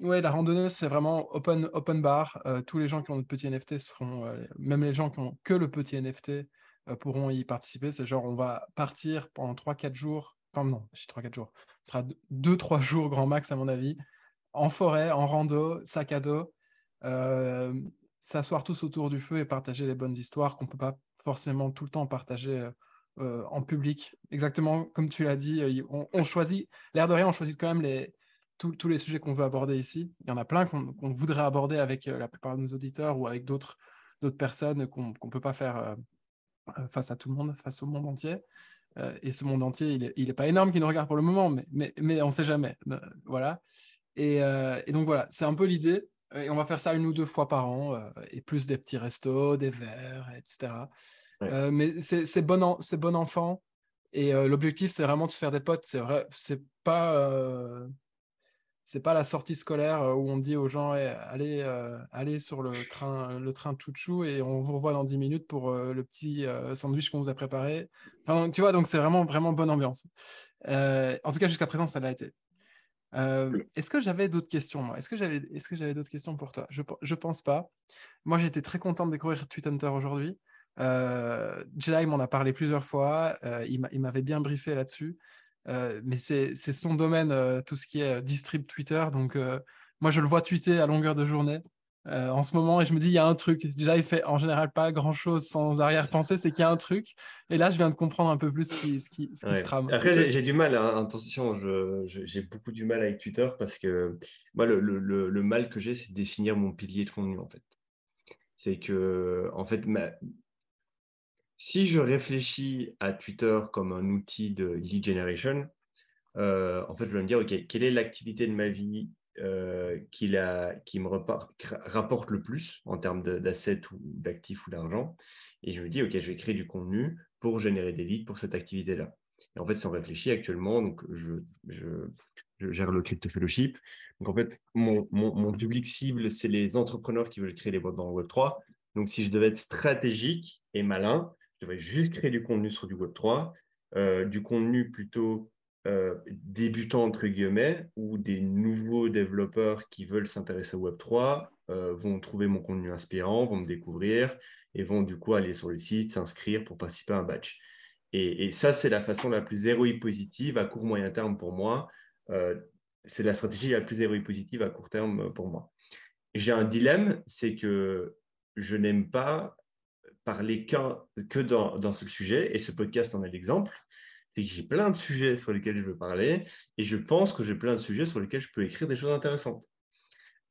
Oui, la randonnée, c'est vraiment open, open bar. Euh, tous les gens qui ont le petit NFT seront, euh, même les gens qui ont que le petit NFT euh, pourront y participer. C'est genre, on va partir pendant 3-4 jours. Enfin, non, je 3-4 jours. Ce sera 2-3 jours grand max, à mon avis, en forêt, en rando, sac à dos. S'asseoir tous autour du feu et partager les bonnes histoires qu'on ne peut pas forcément tout le temps partager en public. Exactement comme tu l'as dit, on, on choisit, l'air de rien, on choisit quand même les, tous les sujets qu'on veut aborder ici. Il y en a plein qu'on voudrait aborder avec euh, la plupart de nos auditeurs ou avec d'autres personnes qu'on ne peut pas faire euh, euh, face à tout le monde, face au monde entier. et ce monde entier, il n'est pas énorme qui nous regarde pour le moment, mais, on ne sait jamais. voilà. Et, donc voilà, c'est un peu l'idée. Et on va faire ça une ou deux fois par an, et plus des petits restos, des verres, etc. mais c'est bon, bon enfant. Et l'objectif, c'est vraiment de se faire des potes. C'est vrai, c'est pas c'est pas la sortie scolaire euh, où on dit aux gens allez, euh, allez sur le train, le train chouchou et on vous revoit dans 10 minutes pour euh, le petit sandwich qu'on vous a préparé. Enfin, tu vois, donc c'est vraiment, vraiment bonne ambiance. en tout cas, jusqu'à présent, ça l'a été. Est-ce que j'avais d'autres questions, moi? Est-ce que j'avais est d'autres questions pour toi? Je ne pense pas. Moi, j'ai été très content de découvrir Tweet Hunter aujourd'hui. Jedi m'en a parlé plusieurs fois. il m'avait bien briefé là-dessus. Euh, mais c'est son domaine, euh, tout ce qui est euh, distrib Twitter. Donc, moi, je le vois tweeter à longueur de journée en ce moment et je me dis, il y a un truc. Déjà, il fait en général pas grand chose sans arrière-pensée, c'est qu'il y a un truc. Et là, je viens de comprendre un peu plus ce qui, ce qui, ce qui se trame. Après, j'ai du mal, hein, attention, j'ai beaucoup du mal avec Twitter parce que moi, le, le, le mal que j'ai, c'est de définir mon pilier de contenu en fait. C'est que, en fait, ma, si je réfléchis à Twitter comme un outil de lead generation, euh, en fait, je vais me dire, OK, quelle est l'activité de ma vie euh, qui, me rapporte le plus en termes d'assets ou d'actifs ou d'argent? Et je me dis, OK, je vais créer du contenu pour générer des leads pour cette activité-là. Et en fait, sans réfléchir actuellement, donc je, gère le Crypto Fellowship. Donc, en fait, mon, mon public cible, c'est les entrepreneurs qui veulent créer des boîtes dans le Web3. Donc, si je devais être stratégique et malin, je devrais juste créer du contenu sur du Web3, euh, du contenu plutôt euh, débutant, entre guillemets, où des nouveaux développeurs qui veulent s'intéresser au Web3 euh, vont trouver mon contenu inspirant, vont me découvrir et vont du coup aller sur le site, s'inscrire pour participer à un batch. Et, ça, c'est la façon la plus héroïque positive à court moyen terme pour moi. c'est la stratégie la plus héroïque positive à court terme pour moi. J'ai un dilemme, c'est que je n'aime pas parler que dans, ce sujet, et ce podcast en est l'exemple, c'est que j'ai plein de sujets sur lesquels je veux parler, et je pense que j'ai plein de sujets sur lesquels je peux écrire des choses intéressantes.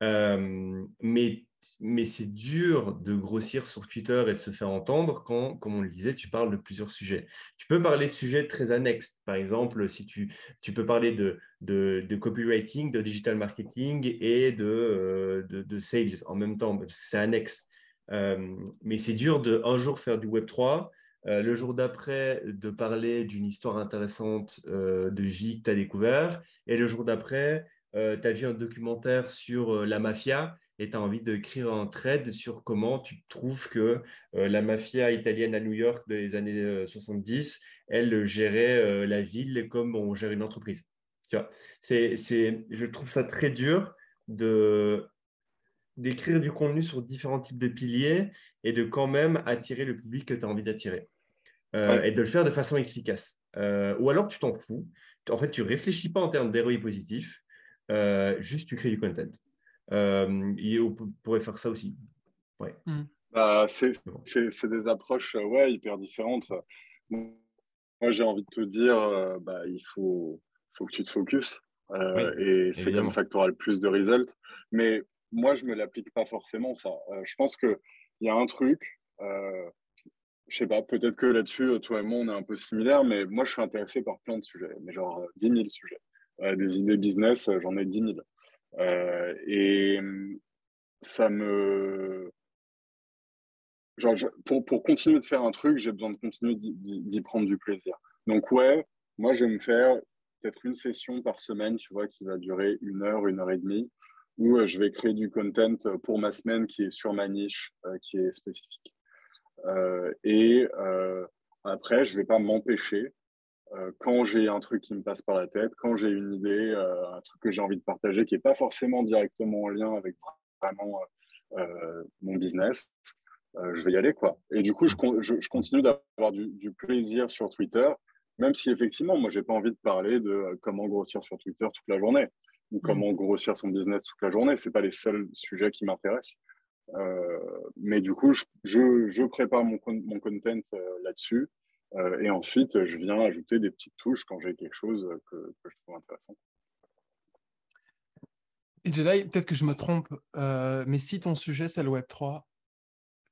Euh, mais mais c'est dur de grossir sur Twitter et de se faire entendre quand, comme on le disait, tu parles de plusieurs sujets. Tu peux parler de sujets très annexes. Par exemple, si tu, tu peux parler de, de, copywriting, de digital marketing et de, euh, de, de, sales en même temps, parce que c'est annexe. Mais c'est dur de un jour faire du Web 3, le jour d'après de parler d'une histoire intéressante de vie que tu as découvert, et le jour d'après, tu as vu un documentaire sur la mafia et tu as envie d'écrire un thread sur comment tu trouves que la mafia italienne à New York des années 70, elle gérait la ville comme on gère une entreprise. Tu vois, c'est, je trouve ça très dur de d'écrire du contenu sur différents types de piliers et de quand même attirer le public que tu as envie d'attirer. Euh, et de le faire de façon efficace. Euh, ou alors tu t'en fous. En fait, tu réfléchis pas en termes d'héroïs positif, euh, juste tu crées du content. et on pourrait faire ça aussi. Ouais. Bah, c'est des approches ouais, hyper différentes. Moi, j'ai envie de te dire, bah, il faut, faut que tu te focuses. et c'est comme ça que tu auras le plus de results. Mais moi, je ne me l'applique pas forcément, ça. Euh, je pense qu'il y a un truc, euh, je sais pas, peut-être que là-dessus, euh, toi et moi, on est un peu similaires, mais moi, je suis intéressé par plein de sujets, mais genre 10 000 sujets. des idées business, j'en ai 10 000. et ça me. Genre, pour, pour continuer de faire un truc, j'ai besoin de continuer d'y prendre du plaisir. Donc, ouais, moi, je vais me faire peut-être une session par semaine, tu vois, qui va durer une heure, une heure et demie, où euh, je vais créer du content euh, pour ma semaine qui est sur ma niche, euh, qui est spécifique. et après, je ne vais pas m'empêcher quand j'ai un truc qui me passe par la tête, quand j'ai une idée, un truc que j'ai envie de partager qui n'est pas forcément directement en lien avec vraiment mon business, je vais y aller. quoi. Et du coup, je, je, continue d'avoir du, plaisir sur Twitter, même si effectivement, moi, j'ai pas envie de parler de comment grossir sur Twitter toute la journée ou mm. comment grossir son business toute la journée. Ce pas les seuls sujets qui m'intéressent. Euh, mais du coup, je, je, prépare mon, mon content euh, là-dessus. Euh, et ensuite, je viens ajouter des petites touches quand j'ai quelque chose que, que, je trouve intéressant. Et Jedi, peut-être que je me trompe, mais si ton sujet c'est le Web3,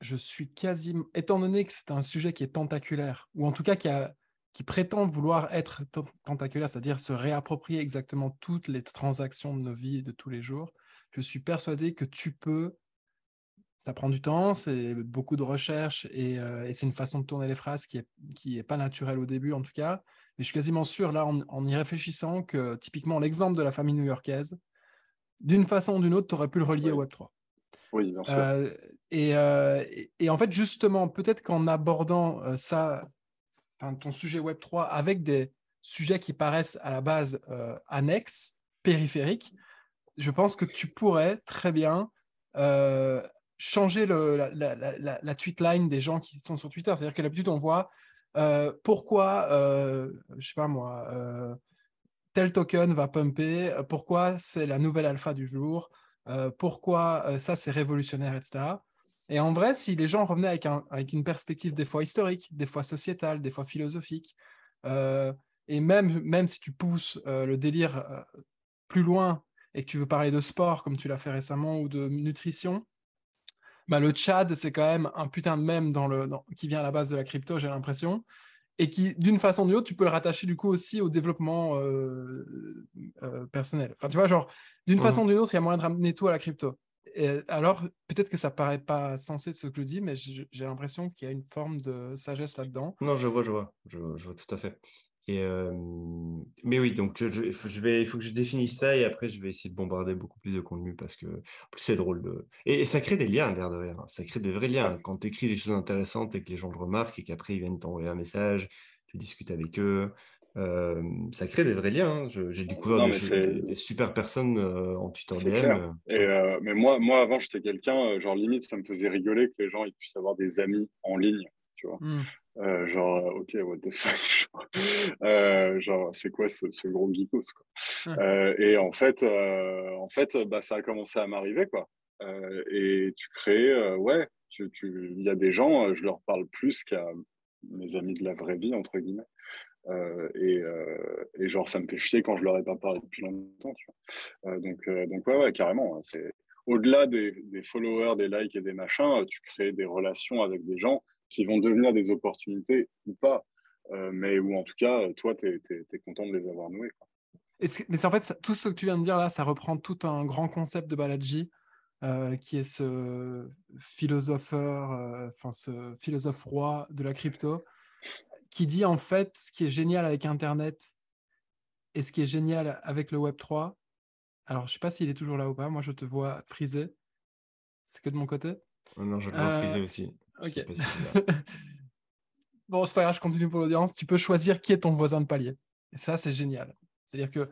je suis quasiment, étant donné que c'est un sujet qui est tentaculaire, ou en tout cas qui a, qui prétendent vouloir être tentaculaires, c'est-à-dire se réapproprier exactement toutes les transactions de nos vies de tous les jours, je suis persuadé que tu peux, ça prend du temps, c'est beaucoup de recherche et, euh, c'est une façon de tourner les phrases qui n'est qui est pas naturelle au début en tout cas, mais je suis quasiment sûr là en, y réfléchissant que typiquement l'exemple de la famille new-yorkaise, d'une façon ou d'une autre, tu aurais pu le relier au Web3. Oui, bien sûr. Euh, et, euh, et, en fait, justement, peut-être qu'en abordant ça ton sujet Web3 avec des sujets qui paraissent à la base euh, annexes, périphériques, je pense que tu pourrais très bien euh, changer la, tweet line des gens qui sont sur Twitter. C'est-à-dire que d'habitude, on voit euh, pourquoi, je sais pas moi, tel token va pumper, pourquoi c'est la nouvelle alpha du jour, pourquoi ça c'est révolutionnaire, etc. Et en vrai, si les gens revenaient avec, un, avec une perspective des fois historique, des fois sociétale, des fois philosophique, euh, et même, même si tu pousses euh, le délire euh, plus loin et que tu veux parler de sport, comme tu l'as fait récemment, ou de nutrition, bah, le Tchad, c'est quand même un putain de même dans le, qui vient à la base de la crypto, j'ai l'impression, et qui, d'une façon ou d'une autre, tu peux le rattacher du coup aussi au développement personnel. Enfin, tu vois, genre, d'une mmh. façon ou d'une autre, il y a moyen de ramener tout à la crypto alors, peut-être que ça paraît pas sensé de ce que je dis, mais j'ai l'impression qu'il y a une forme de sagesse là-dedans. Non, je vois, je vois, je, vois tout à fait. Mais oui, donc il faut que je définisse ça et après je vais essayer de bombarder beaucoup plus de contenu parce que c'est drôle de. Et, ça crée des liens, l'air de. Ça crée des vrais liens. Quand tu écris des choses intéressantes et que les gens le remarquent et qu'après ils viennent t'envoyer un message, tu discutes avec eux. Euh, ça crée des vrais liens. Hein. J'ai découvert des, super personnes euh, en Twitter DM. Euh. mais moi, moi avant, j'étais quelqu'un, genre limite, ça me faisait rigoler que les gens ils puissent avoir des amis en ligne, tu vois. Hmm. genre, ok, what the fuck. genre, c'est quoi ce, ce gros geekos, quoi. et en fait, en fait bah, ça a commencé à m'arriver, quoi. et tu crées, ouais, il tu, y a des gens, je leur parle plus qu'à mes amis de la vraie vie, entre guillemets. Euh, euh, et, genre, ça me fait chier quand je leur ai pas parlé depuis longtemps. Euh, donc, donc, ouais, ouais, carrément. Hein, c'est au-delà des, followers, des likes et des machins, tu crées des relations avec des gens qui vont devenir des opportunités ou pas. mais où en tout cas, toi, tu es, content de les avoir nouées. mais en fait, tout ce que tu viens de dire là, ça reprend tout un grand concept de Balaji qui est ce philosopheur, enfin ce philosophe roi de la crypto, qui dit en fait ce qui est génial avec Internet et ce qui est génial avec le Web 3. Alors, je ne sais pas s'il est toujours là ou pas. Moi, je te vois frisé. C'est que de mon côté. Oh non, je vois frisé aussi. Ok. bon, c'est pas grave, je continue pour l'audience. Tu peux choisir qui est ton voisin de palier. Et ça, c'est génial. C'est-à-dire que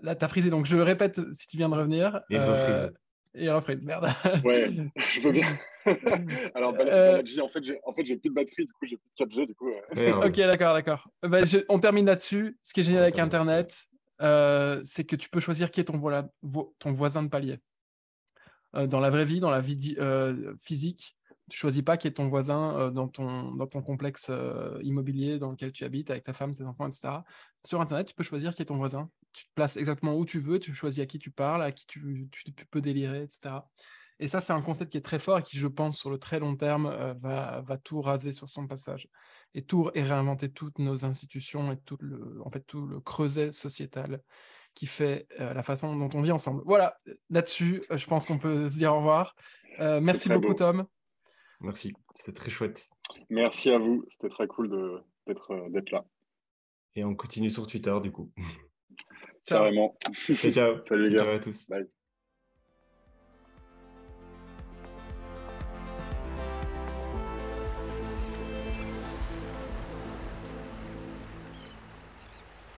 là, tu as frisé. Donc, je le répète si tu viens de revenir. Et euh, Et refrise. Merde. Ouais, je veux bien. Alors, euh... en fait, j'ai en fait, plus de batterie, du coup, j'ai plus de 4G. Du coup, ok, d'accord, d'accord. Bah, on termine là-dessus. Ce qui est génial avec Internet, euh, c'est que tu peux choisir qui est ton, ton voisin de palier. Euh, dans la vraie vie, dans la vie euh, physique, tu choisis pas qui est ton voisin euh, dans, ton, dans ton complexe immobilier dans lequel tu habites avec ta femme, tes enfants, etc. Sur Internet, tu peux choisir qui est ton voisin. Tu te places exactement où tu veux, tu choisis à qui tu parles, à qui tu, tu peux délirer, etc. Et ça, c'est un concept qui est très fort et qui, je pense, sur le très long terme, va, va, tout raser sur son passage. Et tout et réinventer toutes nos institutions et tout le, en fait, tout le creuset sociétal qui fait euh, la façon dont on vit ensemble. Voilà, là-dessus, euh, je pense qu'on peut se dire au revoir. Euh, merci beaucoup, Tom. Merci, c'était très chouette. Merci à vous, c'était très cool d'être là. Et on continue sur Twitter, du coup. Ciao. Carrément. ciao. Salut les gars. Ciao à tous. Bye.